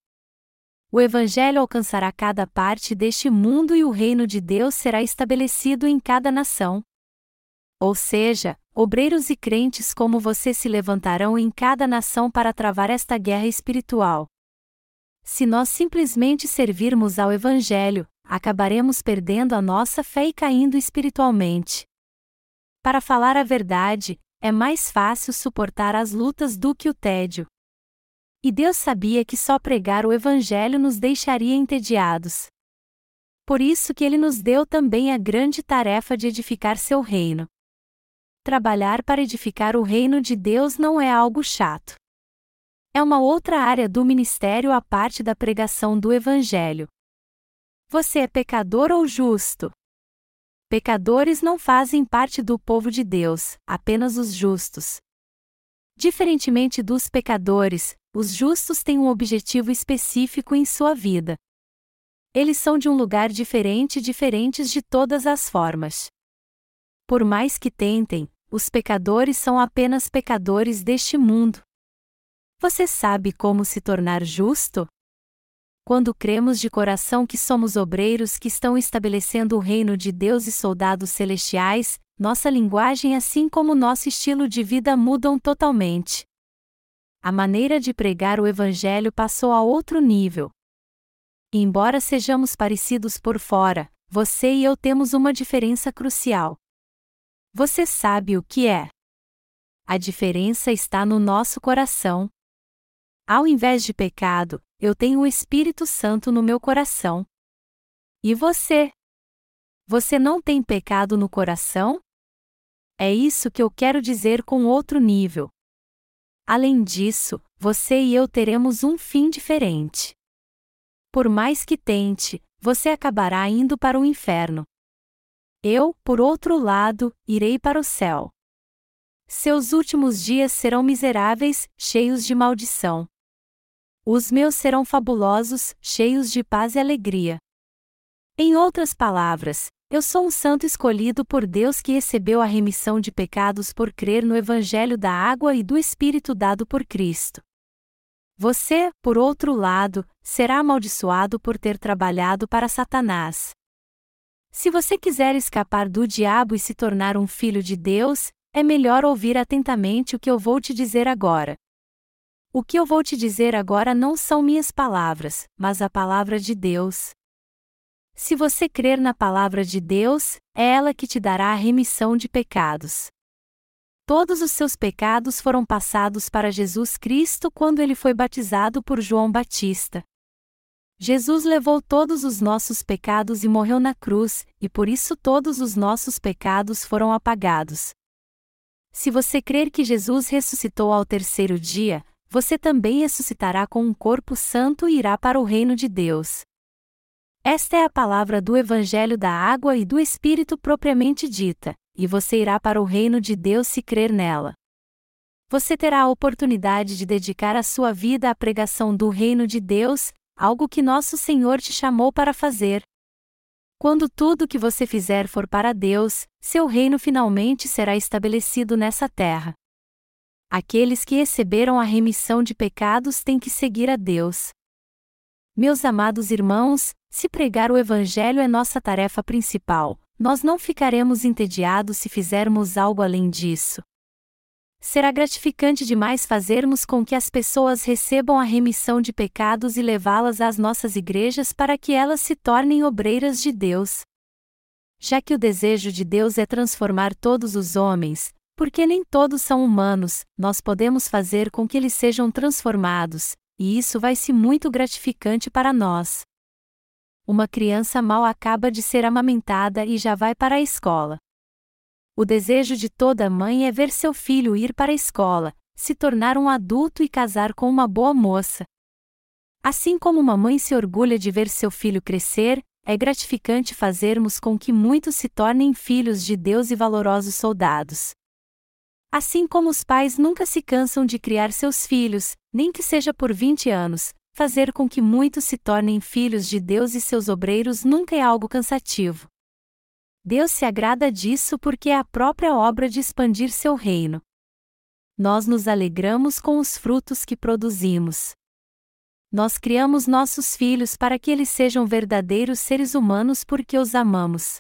O Evangelho alcançará cada parte deste mundo e o reino de Deus será estabelecido em cada nação. Ou seja, obreiros e crentes como você se levantarão em cada nação para travar esta guerra espiritual. Se nós simplesmente servirmos ao Evangelho, acabaremos perdendo a nossa fé e caindo espiritualmente. Para falar a verdade, é mais fácil suportar as lutas do que o tédio. E Deus sabia que só pregar o Evangelho nos deixaria entediados. Por isso que ele nos deu também a grande tarefa de edificar seu reino. Trabalhar para edificar o reino de Deus não é algo chato. É uma outra área do ministério à parte da pregação do Evangelho. Você é pecador ou justo? Pecadores não fazem parte do povo de Deus, apenas os justos. Diferentemente dos pecadores, os justos têm um objetivo específico em sua vida. Eles são de um lugar diferente diferentes de todas as formas. Por mais que tentem, os pecadores são apenas pecadores deste mundo. Você sabe como se tornar justo? Quando cremos de coração que somos obreiros que estão estabelecendo o reino de Deus e soldados celestiais, nossa linguagem, assim como nosso estilo de vida mudam totalmente. A maneira de pregar o Evangelho passou a outro nível. Embora sejamos parecidos por fora, você e eu temos uma diferença crucial. Você sabe o que é? A diferença está no nosso coração. Ao invés de pecado, eu tenho o Espírito Santo no meu coração. E você? Você não tem pecado no coração? É isso que eu quero dizer com outro nível. Além disso, você e eu teremos um fim diferente. Por mais que tente, você acabará indo para o inferno. Eu, por outro lado, irei para o céu. Seus últimos dias serão miseráveis, cheios de maldição. Os meus serão fabulosos, cheios de paz e alegria. Em outras palavras, eu sou um santo escolhido por Deus que recebeu a remissão de pecados por crer no Evangelho da água e do Espírito dado por Cristo. Você, por outro lado, será amaldiçoado por ter trabalhado para Satanás. Se você quiser escapar do diabo e se tornar um filho de Deus, é melhor ouvir atentamente o que eu vou te dizer agora. O que eu vou te dizer agora não são minhas palavras, mas a palavra de Deus. Se você crer na palavra de Deus, é ela que te dará a remissão de pecados. Todos os seus pecados foram passados para Jesus Cristo quando ele foi batizado por João Batista. Jesus levou todos os nossos pecados e morreu na cruz, e por isso todos os nossos pecados foram apagados. Se você crer que Jesus ressuscitou ao terceiro dia, você também ressuscitará com um corpo santo e irá para o reino de Deus. Esta é a palavra do Evangelho da Água e do Espírito propriamente dita e você irá para o reino de Deus se crer nela. Você terá a oportunidade de dedicar a sua vida à pregação do reino de Deus, algo que nosso Senhor te chamou para fazer. Quando tudo que você fizer for para Deus, seu reino finalmente será estabelecido nessa terra. Aqueles que receberam a remissão de pecados têm que seguir a Deus. Meus amados irmãos, se pregar o Evangelho é nossa tarefa principal, nós não ficaremos entediados se fizermos algo além disso. Será gratificante demais fazermos com que as pessoas recebam a remissão de pecados e levá-las às nossas igrejas para que elas se tornem obreiras de Deus. Já que o desejo de Deus é transformar todos os homens, porque nem todos são humanos, nós podemos fazer com que eles sejam transformados, e isso vai ser muito gratificante para nós. Uma criança mal acaba de ser amamentada e já vai para a escola. O desejo de toda mãe é ver seu filho ir para a escola, se tornar um adulto e casar com uma boa moça. Assim como uma mãe se orgulha de ver seu filho crescer, é gratificante fazermos com que muitos se tornem filhos de Deus e valorosos soldados. Assim como os pais nunca se cansam de criar seus filhos, nem que seja por 20 anos, fazer com que muitos se tornem filhos de Deus e seus obreiros nunca é algo cansativo. Deus se agrada disso porque é a própria obra de expandir seu reino. Nós nos alegramos com os frutos que produzimos. Nós criamos nossos filhos para que eles sejam verdadeiros seres humanos porque os amamos.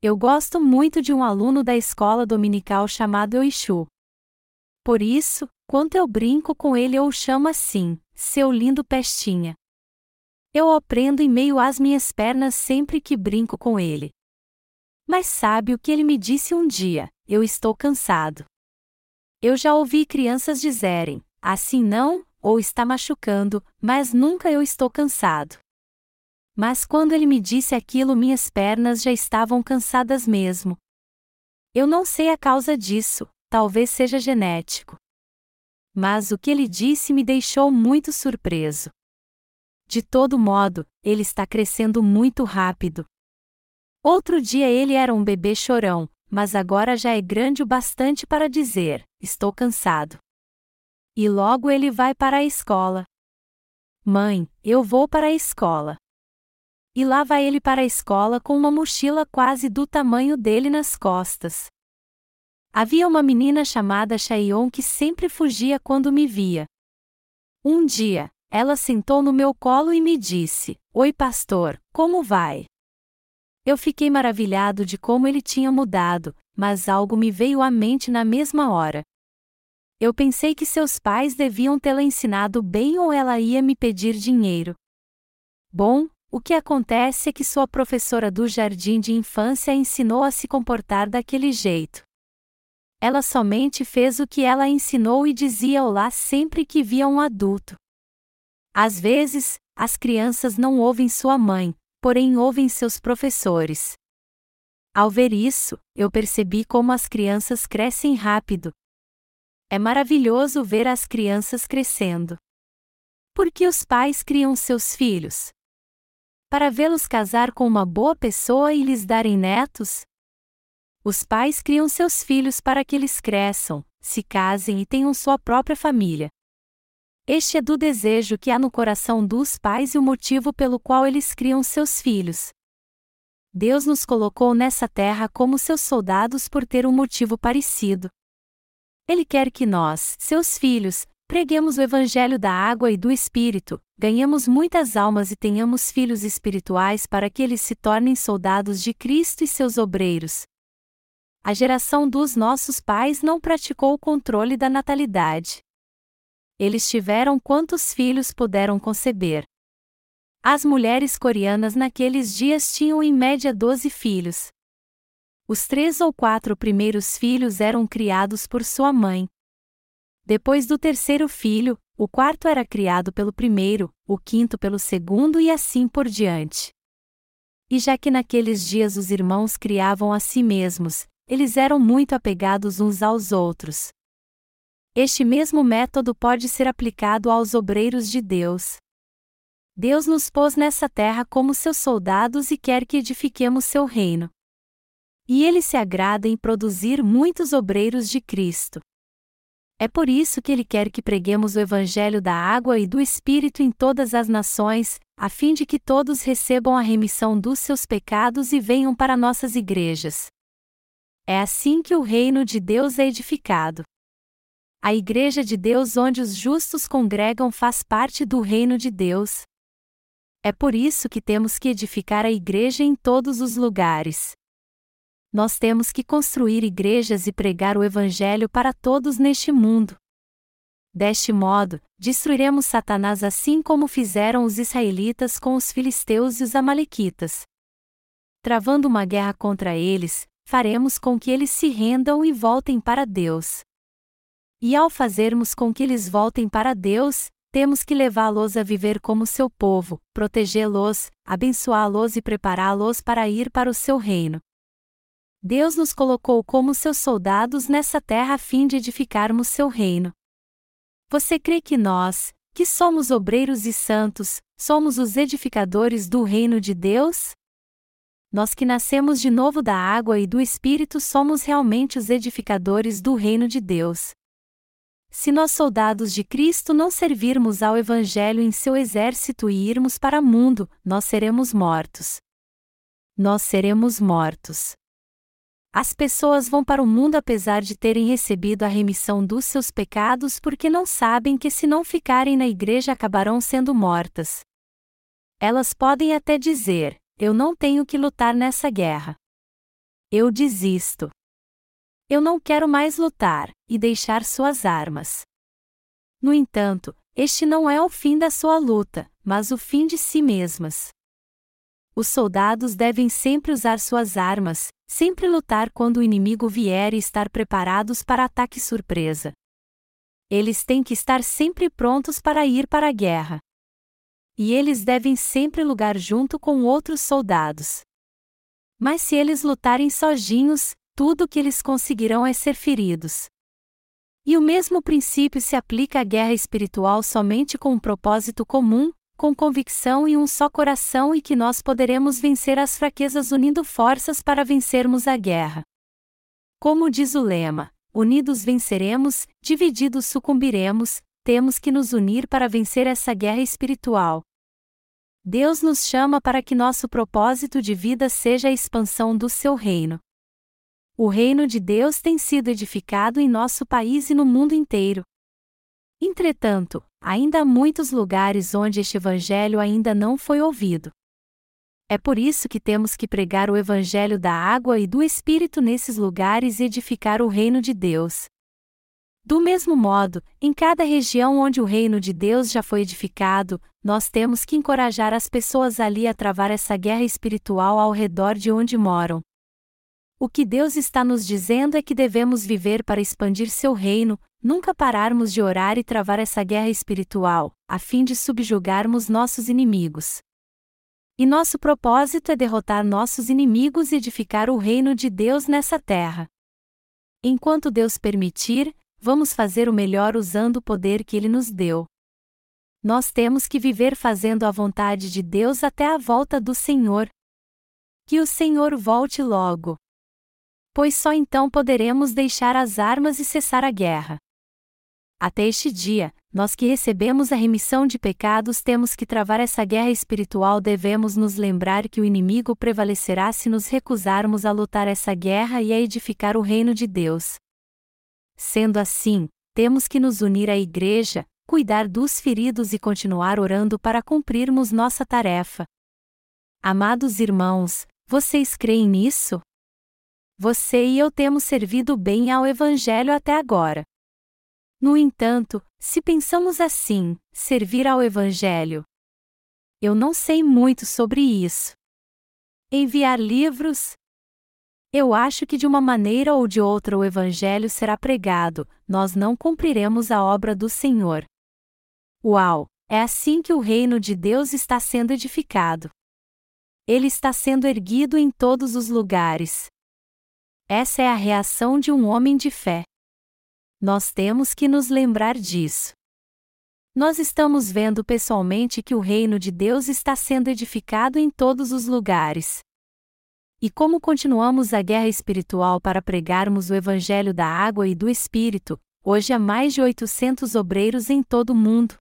Eu gosto muito de um aluno da escola dominical chamado Eishu. Por isso, quando eu brinco com ele eu o chamo assim, seu lindo pestinha. Eu o prendo em meio às minhas pernas sempre que brinco com ele. Mas sabe o que ele me disse um dia? Eu estou cansado. Eu já ouvi crianças dizerem, assim não, ou está machucando, mas nunca eu estou cansado. Mas quando ele me disse aquilo, minhas pernas já estavam cansadas mesmo. Eu não sei a causa disso, talvez seja genético mas o que ele disse me deixou muito surpreso. De todo modo, ele está crescendo muito rápido. Outro dia ele era um bebê chorão, mas agora já é grande o bastante para dizer: Estou cansado. E logo ele vai para a escola. Mãe, eu vou para a escola. E lá vai ele para a escola com uma mochila quase do tamanho dele nas costas. Havia uma menina chamada Chayon que sempre fugia quando me via. Um dia, ela sentou no meu colo e me disse: Oi, pastor, como vai? Eu fiquei maravilhado de como ele tinha mudado, mas algo me veio à mente na mesma hora. Eu pensei que seus pais deviam tê-la ensinado bem ou ela ia me pedir dinheiro. Bom, o que acontece é que sua professora do jardim de infância ensinou a se comportar daquele jeito. Ela somente fez o que ela ensinou e dizia olá sempre que via um adulto. Às vezes, as crianças não ouvem sua mãe, porém ouvem seus professores. Ao ver isso, eu percebi como as crianças crescem rápido. É maravilhoso ver as crianças crescendo. Por que os pais criam seus filhos? Para vê-los casar com uma boa pessoa e lhes darem netos? Os pais criam seus filhos para que eles cresçam, se casem e tenham sua própria família. Este é do desejo que há no coração dos pais e o motivo pelo qual eles criam seus filhos. Deus nos colocou nessa terra como seus soldados por ter um motivo parecido. Ele quer que nós, seus filhos, preguemos o evangelho da água e do espírito, ganhemos muitas almas e tenhamos filhos espirituais para que eles se tornem soldados de Cristo e seus obreiros, a geração dos nossos pais não praticou o controle da natalidade. Eles tiveram quantos filhos puderam conceber. As mulheres coreanas naqueles dias tinham em média 12 filhos. Os três ou quatro primeiros filhos eram criados por sua mãe. Depois do terceiro filho, o quarto era criado pelo primeiro, o quinto pelo segundo e assim por diante. E já que naqueles dias os irmãos criavam a si mesmos, eles eram muito apegados uns aos outros. Este mesmo método pode ser aplicado aos obreiros de Deus. Deus nos pôs nessa terra como seus soldados e quer que edifiquemos seu reino. E ele se agrada em produzir muitos obreiros de Cristo. É por isso que ele quer que preguemos o Evangelho da água e do Espírito em todas as nações, a fim de que todos recebam a remissão dos seus pecados e venham para nossas igrejas. É assim que o reino de Deus é edificado. A Igreja de Deus, onde os justos congregam, faz parte do reino de Deus. É por isso que temos que edificar a igreja em todos os lugares. Nós temos que construir igrejas e pregar o Evangelho para todos neste mundo. Deste modo, destruiremos Satanás assim como fizeram os israelitas com os filisteus e os amalequitas. Travando uma guerra contra eles, faremos com que eles se rendam e voltem para Deus. E ao fazermos com que eles voltem para Deus, temos que levá-los a viver como seu povo, protegê-los, abençoá-los e prepará-los para ir para o seu reino. Deus nos colocou como seus soldados nessa terra a fim de edificarmos seu reino. Você crê que nós, que somos obreiros e santos, somos os edificadores do reino de Deus? nós que nascemos de novo da água e do Espírito somos realmente os edificadores do reino de Deus. Se nós, soldados de Cristo, não servirmos ao Evangelho em seu exército e irmos para o mundo, nós seremos mortos. Nós seremos mortos. As pessoas vão para o mundo apesar de terem recebido a remissão dos seus pecados porque não sabem que, se não ficarem na igreja, acabarão sendo mortas. Elas podem até dizer: eu não tenho que lutar nessa guerra. Eu desisto. Eu não quero mais lutar, e deixar suas armas. No entanto, este não é o fim da sua luta, mas o fim de si mesmas. Os soldados devem sempre usar suas armas, sempre lutar quando o inimigo vier e estar preparados para ataque surpresa. Eles têm que estar sempre prontos para ir para a guerra e eles devem sempre lutar junto com outros soldados. Mas se eles lutarem sozinhos, tudo o que eles conseguirão é ser feridos. E o mesmo princípio se aplica à guerra espiritual somente com um propósito comum, com convicção e um só coração e que nós poderemos vencer as fraquezas unindo forças para vencermos a guerra. Como diz o lema, unidos venceremos, divididos sucumbiremos, temos que nos unir para vencer essa guerra espiritual. Deus nos chama para que nosso propósito de vida seja a expansão do seu reino. O reino de Deus tem sido edificado em nosso país e no mundo inteiro. Entretanto, ainda há muitos lugares onde este evangelho ainda não foi ouvido. É por isso que temos que pregar o evangelho da água e do Espírito nesses lugares e edificar o reino de Deus. Do mesmo modo, em cada região onde o reino de Deus já foi edificado, nós temos que encorajar as pessoas ali a travar essa guerra espiritual ao redor de onde moram. O que Deus está nos dizendo é que devemos viver para expandir seu reino, nunca pararmos de orar e travar essa guerra espiritual, a fim de subjugarmos nossos inimigos. E nosso propósito é derrotar nossos inimigos e edificar o reino de Deus nessa terra. Enquanto Deus permitir, vamos fazer o melhor usando o poder que Ele nos deu. Nós temos que viver fazendo a vontade de Deus até a volta do Senhor. Que o Senhor volte logo. Pois só então poderemos deixar as armas e cessar a guerra. Até este dia, nós que recebemos a remissão de pecados temos que travar essa guerra espiritual. Devemos nos lembrar que o inimigo prevalecerá se nos recusarmos a lutar essa guerra e a edificar o reino de Deus. Sendo assim, temos que nos unir à Igreja, cuidar dos feridos e continuar orando para cumprirmos nossa tarefa. Amados irmãos, vocês creem nisso? Você e eu temos servido bem ao Evangelho até agora. No entanto, se pensamos assim, servir ao Evangelho. Eu não sei muito sobre isso. Enviar livros, eu acho que de uma maneira ou de outra o Evangelho será pregado, nós não cumpriremos a obra do Senhor. Uau! É assim que o reino de Deus está sendo edificado. Ele está sendo erguido em todos os lugares. Essa é a reação de um homem de fé. Nós temos que nos lembrar disso. Nós estamos vendo pessoalmente que o reino de Deus está sendo edificado em todos os lugares. E como continuamos a guerra espiritual para pregarmos o Evangelho da água e do Espírito, hoje há mais de 800 obreiros em todo o mundo.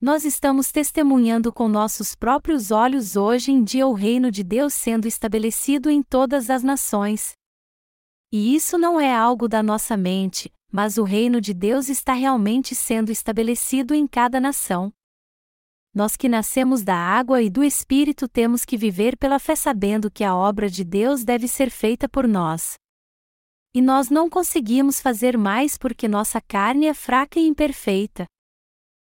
Nós estamos testemunhando com nossos próprios olhos hoje em dia o reino de Deus sendo estabelecido em todas as nações. E isso não é algo da nossa mente, mas o reino de Deus está realmente sendo estabelecido em cada nação. Nós que nascemos da água e do Espírito temos que viver pela fé sabendo que a obra de Deus deve ser feita por nós. E nós não conseguimos fazer mais porque nossa carne é fraca e imperfeita.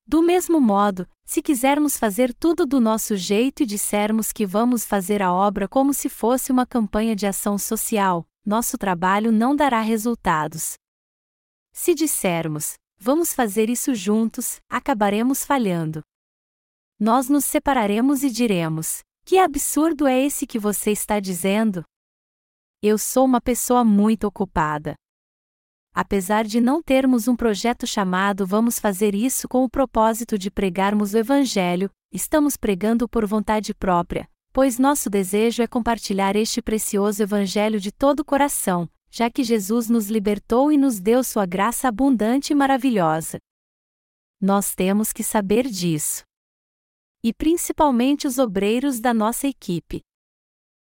Do mesmo modo, se quisermos fazer tudo do nosso jeito e dissermos que vamos fazer a obra como se fosse uma campanha de ação social, nosso trabalho não dará resultados. Se dissermos, vamos fazer isso juntos, acabaremos falhando nós nos separaremos e diremos: Que absurdo é esse que você está dizendo? Eu sou uma pessoa muito ocupada. Apesar de não termos um projeto chamado Vamos Fazer Isso com o propósito de pregarmos o Evangelho, estamos pregando por vontade própria, pois nosso desejo é compartilhar este precioso Evangelho de todo o coração, já que Jesus nos libertou e nos deu sua graça abundante e maravilhosa. Nós temos que saber disso e principalmente os obreiros da nossa equipe.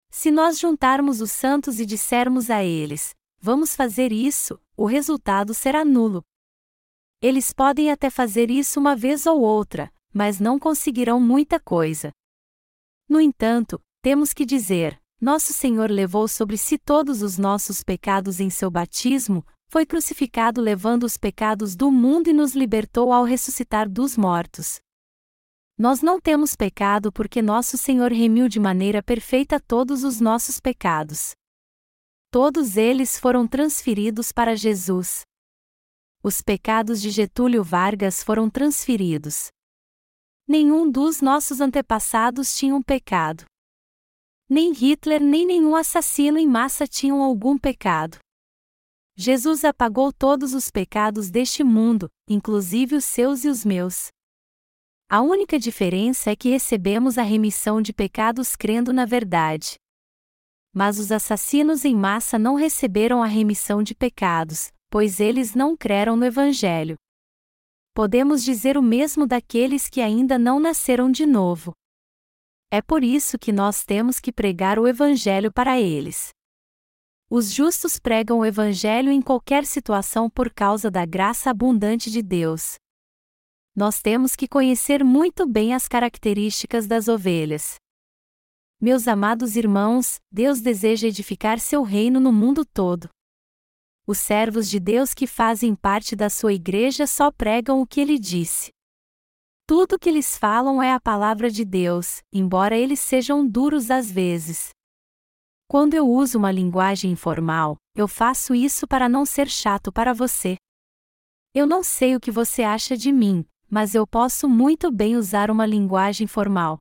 Se nós juntarmos os santos e dissermos a eles, vamos fazer isso, o resultado será nulo. Eles podem até fazer isso uma vez ou outra, mas não conseguirão muita coisa. No entanto, temos que dizer: Nosso Senhor levou sobre si todos os nossos pecados em seu batismo, foi crucificado levando os pecados do mundo e nos libertou ao ressuscitar dos mortos. Nós não temos pecado porque nosso Senhor remiu de maneira perfeita todos os nossos pecados. Todos eles foram transferidos para Jesus. Os pecados de Getúlio Vargas foram transferidos. Nenhum dos nossos antepassados tinha um pecado. Nem Hitler nem nenhum assassino em massa tinham algum pecado. Jesus apagou todos os pecados deste mundo, inclusive os seus e os meus. A única diferença é que recebemos a remissão de pecados crendo na verdade. Mas os assassinos em massa não receberam a remissão de pecados, pois eles não creram no Evangelho. Podemos dizer o mesmo daqueles que ainda não nasceram de novo. É por isso que nós temos que pregar o Evangelho para eles. Os justos pregam o Evangelho em qualquer situação por causa da graça abundante de Deus nós temos que conhecer muito bem as características das ovelhas. Meus amados irmãos, Deus deseja edificar seu reino no mundo todo. Os servos de Deus que fazem parte da sua igreja só pregam o que ele disse. Tudo que eles falam é a palavra de Deus, embora eles sejam duros às vezes. Quando eu uso uma linguagem informal, eu faço isso para não ser chato para você. Eu não sei o que você acha de mim, mas eu posso muito bem usar uma linguagem formal.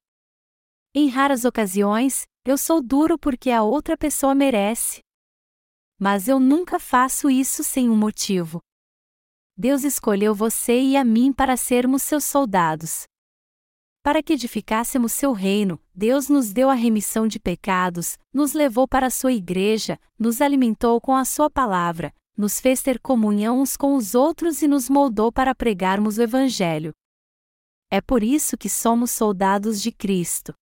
Em raras ocasiões, eu sou duro porque a outra pessoa merece. Mas eu nunca faço isso sem um motivo. Deus escolheu você e a mim para sermos seus soldados. Para que edificássemos seu reino, Deus nos deu a remissão de pecados, nos levou para a sua igreja, nos alimentou com a sua palavra, nos fez ter comunhão uns com os outros e nos moldou para pregarmos o Evangelho. É por isso que somos soldados de Cristo.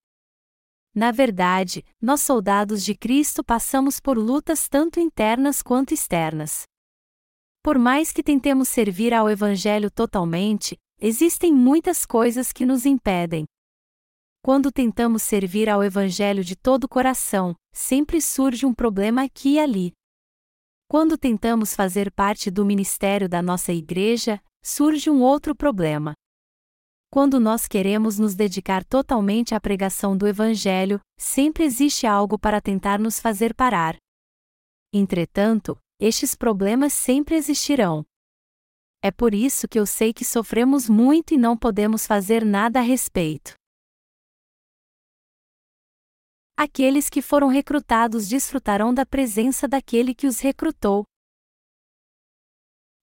Na verdade, nós soldados de Cristo passamos por lutas tanto internas quanto externas. Por mais que tentemos servir ao Evangelho totalmente, existem muitas coisas que nos impedem. Quando tentamos servir ao Evangelho de todo o coração, sempre surge um problema aqui e ali. Quando tentamos fazer parte do ministério da nossa igreja, surge um outro problema. Quando nós queremos nos dedicar totalmente à pregação do Evangelho, sempre existe algo para tentar nos fazer parar. Entretanto, estes problemas sempre existirão. É por isso que eu sei que sofremos muito e não podemos fazer nada a respeito. Aqueles que foram recrutados desfrutarão da presença daquele que os recrutou.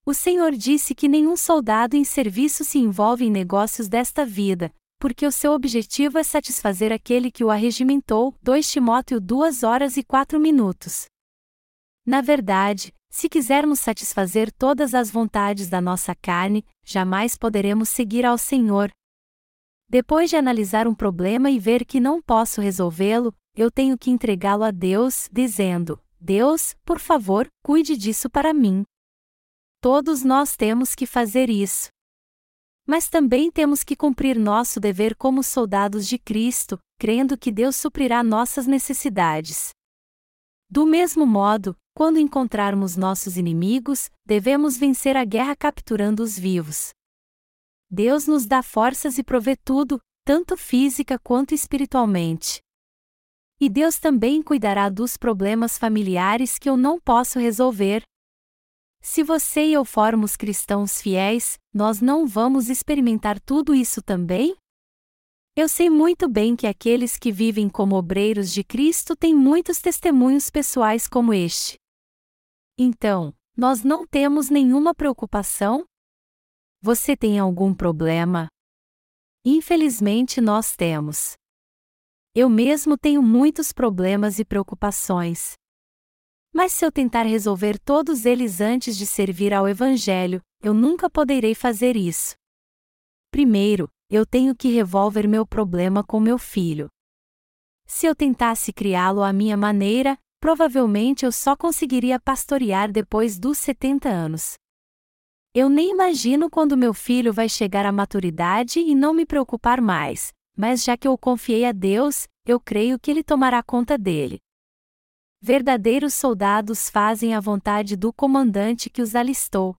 O Senhor disse que nenhum soldado em serviço se envolve em negócios desta vida, porque o seu objetivo é satisfazer aquele que o arregimentou. 2 Timóteo 2 horas e 4 minutos. Na verdade, se quisermos satisfazer todas as vontades da nossa carne, jamais poderemos seguir ao Senhor. Depois de analisar um problema e ver que não posso resolvê-lo, eu tenho que entregá-lo a Deus, dizendo: Deus, por favor, cuide disso para mim. Todos nós temos que fazer isso. Mas também temos que cumprir nosso dever como soldados de Cristo, crendo que Deus suprirá nossas necessidades. Do mesmo modo, quando encontrarmos nossos inimigos, devemos vencer a guerra capturando os vivos. Deus nos dá forças e provê tudo, tanto física quanto espiritualmente. E Deus também cuidará dos problemas familiares que eu não posso resolver. Se você e eu formos cristãos fiéis, nós não vamos experimentar tudo isso também? Eu sei muito bem que aqueles que vivem como obreiros de Cristo têm muitos testemunhos pessoais como este. Então, nós não temos nenhuma preocupação? Você tem algum problema? Infelizmente, nós temos. Eu mesmo tenho muitos problemas e preocupações. Mas se eu tentar resolver todos eles antes de servir ao Evangelho, eu nunca poderei fazer isso. Primeiro, eu tenho que resolver meu problema com meu filho. Se eu tentasse criá-lo à minha maneira, provavelmente eu só conseguiria pastorear depois dos 70 anos. Eu nem imagino quando meu filho vai chegar à maturidade e não me preocupar mais, mas já que eu confiei a Deus, eu creio que Ele tomará conta dele. Verdadeiros soldados fazem a vontade do comandante que os alistou.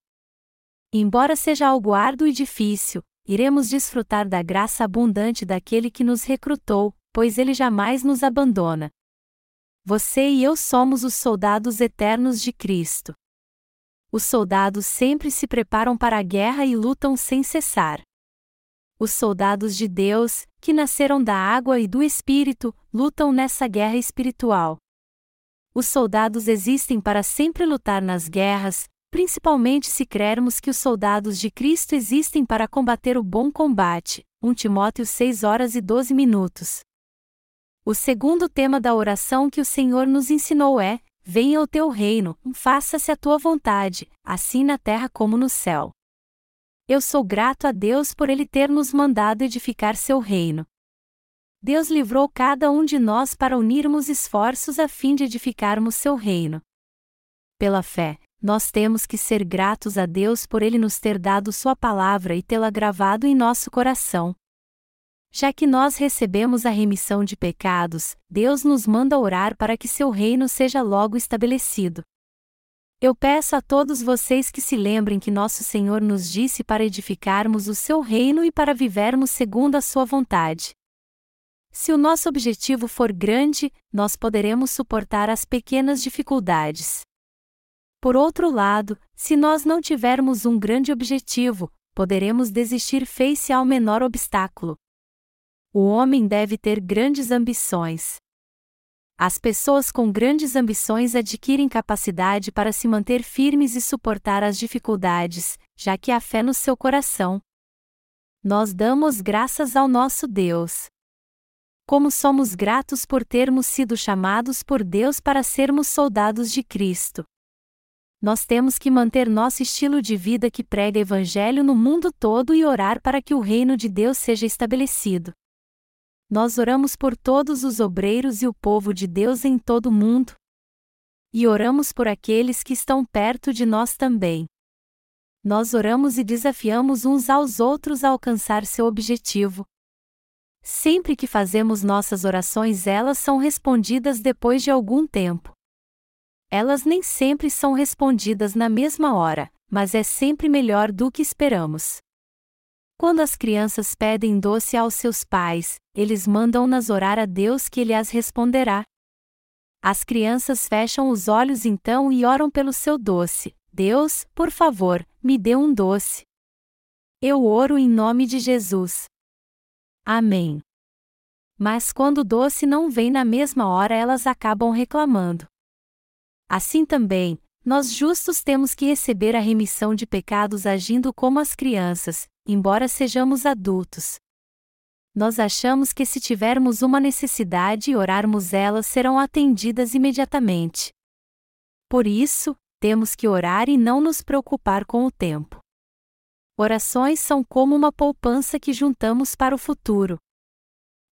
Embora seja algo árduo e difícil, iremos desfrutar da graça abundante daquele que nos recrutou, pois ele jamais nos abandona. Você e eu somos os soldados eternos de Cristo. Os soldados sempre se preparam para a guerra e lutam sem cessar. Os soldados de Deus, que nasceram da água e do Espírito, lutam nessa guerra espiritual. Os soldados existem para sempre lutar nas guerras, principalmente se crermos que os soldados de Cristo existem para combater o bom combate. 1 Timóteo 6 horas e 12 minutos. O segundo tema da oração que o Senhor nos ensinou é: Venha o teu reino, faça-se a tua vontade, assim na terra como no céu. Eu sou grato a Deus por ele ter nos mandado edificar seu reino. Deus livrou cada um de nós para unirmos esforços a fim de edificarmos seu reino. Pela fé, nós temos que ser gratos a Deus por ele nos ter dado sua palavra e tê-la gravado em nosso coração. Já que nós recebemos a remissão de pecados, Deus nos manda orar para que seu reino seja logo estabelecido. Eu peço a todos vocês que se lembrem que nosso Senhor nos disse para edificarmos o seu reino e para vivermos segundo a sua vontade. Se o nosso objetivo for grande, nós poderemos suportar as pequenas dificuldades. Por outro lado, se nós não tivermos um grande objetivo, poderemos desistir face ao menor obstáculo. O homem deve ter grandes ambições. As pessoas com grandes ambições adquirem capacidade para se manter firmes e suportar as dificuldades, já que há fé no seu coração. Nós damos graças ao nosso Deus. Como somos gratos por termos sido chamados por Deus para sermos soldados de Cristo. Nós temos que manter nosso estilo de vida que prega Evangelho no mundo todo e orar para que o reino de Deus seja estabelecido. Nós oramos por todos os obreiros e o povo de Deus em todo o mundo. E oramos por aqueles que estão perto de nós também. Nós oramos e desafiamos uns aos outros a alcançar seu objetivo, Sempre que fazemos nossas orações, elas são respondidas depois de algum tempo. Elas nem sempre são respondidas na mesma hora, mas é sempre melhor do que esperamos. Quando as crianças pedem doce aos seus pais, eles mandam-nas orar a Deus que Ele as responderá. As crianças fecham os olhos então e oram pelo seu doce: Deus, por favor, me dê um doce. Eu oro em nome de Jesus. Amém. Mas quando o doce não vem na mesma hora, elas acabam reclamando. Assim também, nós justos temos que receber a remissão de pecados agindo como as crianças, embora sejamos adultos. Nós achamos que se tivermos uma necessidade e orarmos elas serão atendidas imediatamente. Por isso, temos que orar e não nos preocupar com o tempo. Orações são como uma poupança que juntamos para o futuro.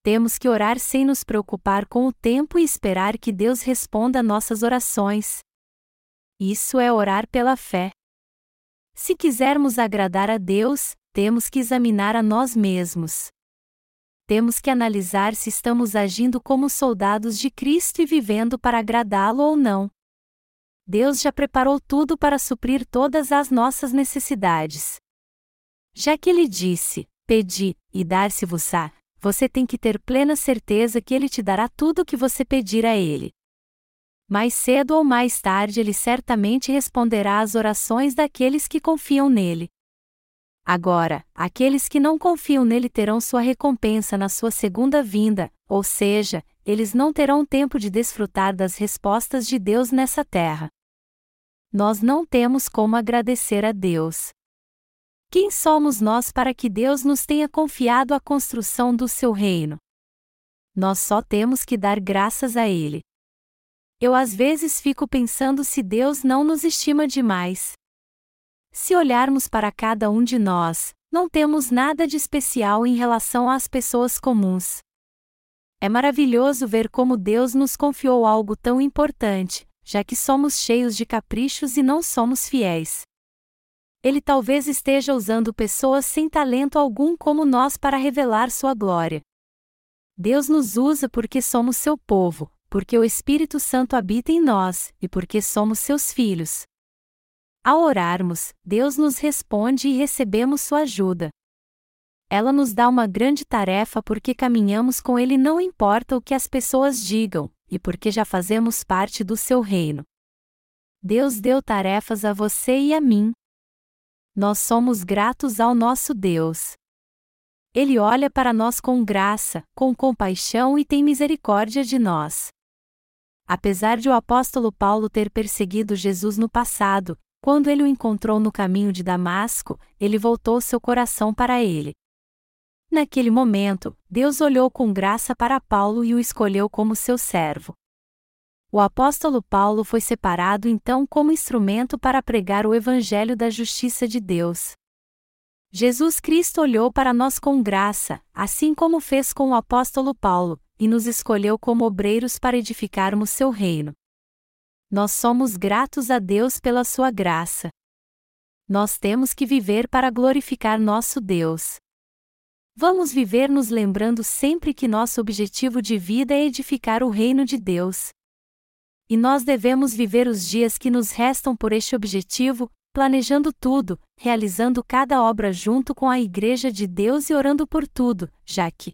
Temos que orar sem nos preocupar com o tempo e esperar que Deus responda nossas orações. Isso é orar pela fé. Se quisermos agradar a Deus, temos que examinar a nós mesmos. Temos que analisar se estamos agindo como soldados de Cristo e vivendo para agradá-lo ou não. Deus já preparou tudo para suprir todas as nossas necessidades. Já que ele disse: Pedi, e dar-se-vos-á, você tem que ter plena certeza que ele te dará tudo o que você pedir a ele. Mais cedo ou mais tarde ele certamente responderá às orações daqueles que confiam nele. Agora, aqueles que não confiam nele terão sua recompensa na sua segunda vinda, ou seja, eles não terão tempo de desfrutar das respostas de Deus nessa terra. Nós não temos como agradecer a Deus. Quem somos nós para que Deus nos tenha confiado a construção do seu reino? Nós só temos que dar graças a Ele. Eu às vezes fico pensando se Deus não nos estima demais. Se olharmos para cada um de nós, não temos nada de especial em relação às pessoas comuns. É maravilhoso ver como Deus nos confiou algo tão importante, já que somos cheios de caprichos e não somos fiéis. Ele talvez esteja usando pessoas sem talento algum como nós para revelar sua glória. Deus nos usa porque somos seu povo, porque o Espírito Santo habita em nós e porque somos seus filhos. Ao orarmos, Deus nos responde e recebemos sua ajuda. Ela nos dá uma grande tarefa porque caminhamos com Ele não importa o que as pessoas digam, e porque já fazemos parte do seu reino. Deus deu tarefas a você e a mim, nós somos gratos ao nosso Deus. Ele olha para nós com graça, com compaixão e tem misericórdia de nós. Apesar de o apóstolo Paulo ter perseguido Jesus no passado, quando ele o encontrou no caminho de Damasco, ele voltou seu coração para ele. Naquele momento, Deus olhou com graça para Paulo e o escolheu como seu servo. O apóstolo Paulo foi separado então como instrumento para pregar o evangelho da justiça de Deus. Jesus Cristo olhou para nós com graça, assim como fez com o apóstolo Paulo, e nos escolheu como obreiros para edificarmos seu reino. Nós somos gratos a Deus pela sua graça. Nós temos que viver para glorificar nosso Deus. Vamos viver nos lembrando sempre que nosso objetivo de vida é edificar o reino de Deus. E nós devemos viver os dias que nos restam por este objetivo, planejando tudo, realizando cada obra junto com a Igreja de Deus e orando por tudo, já que,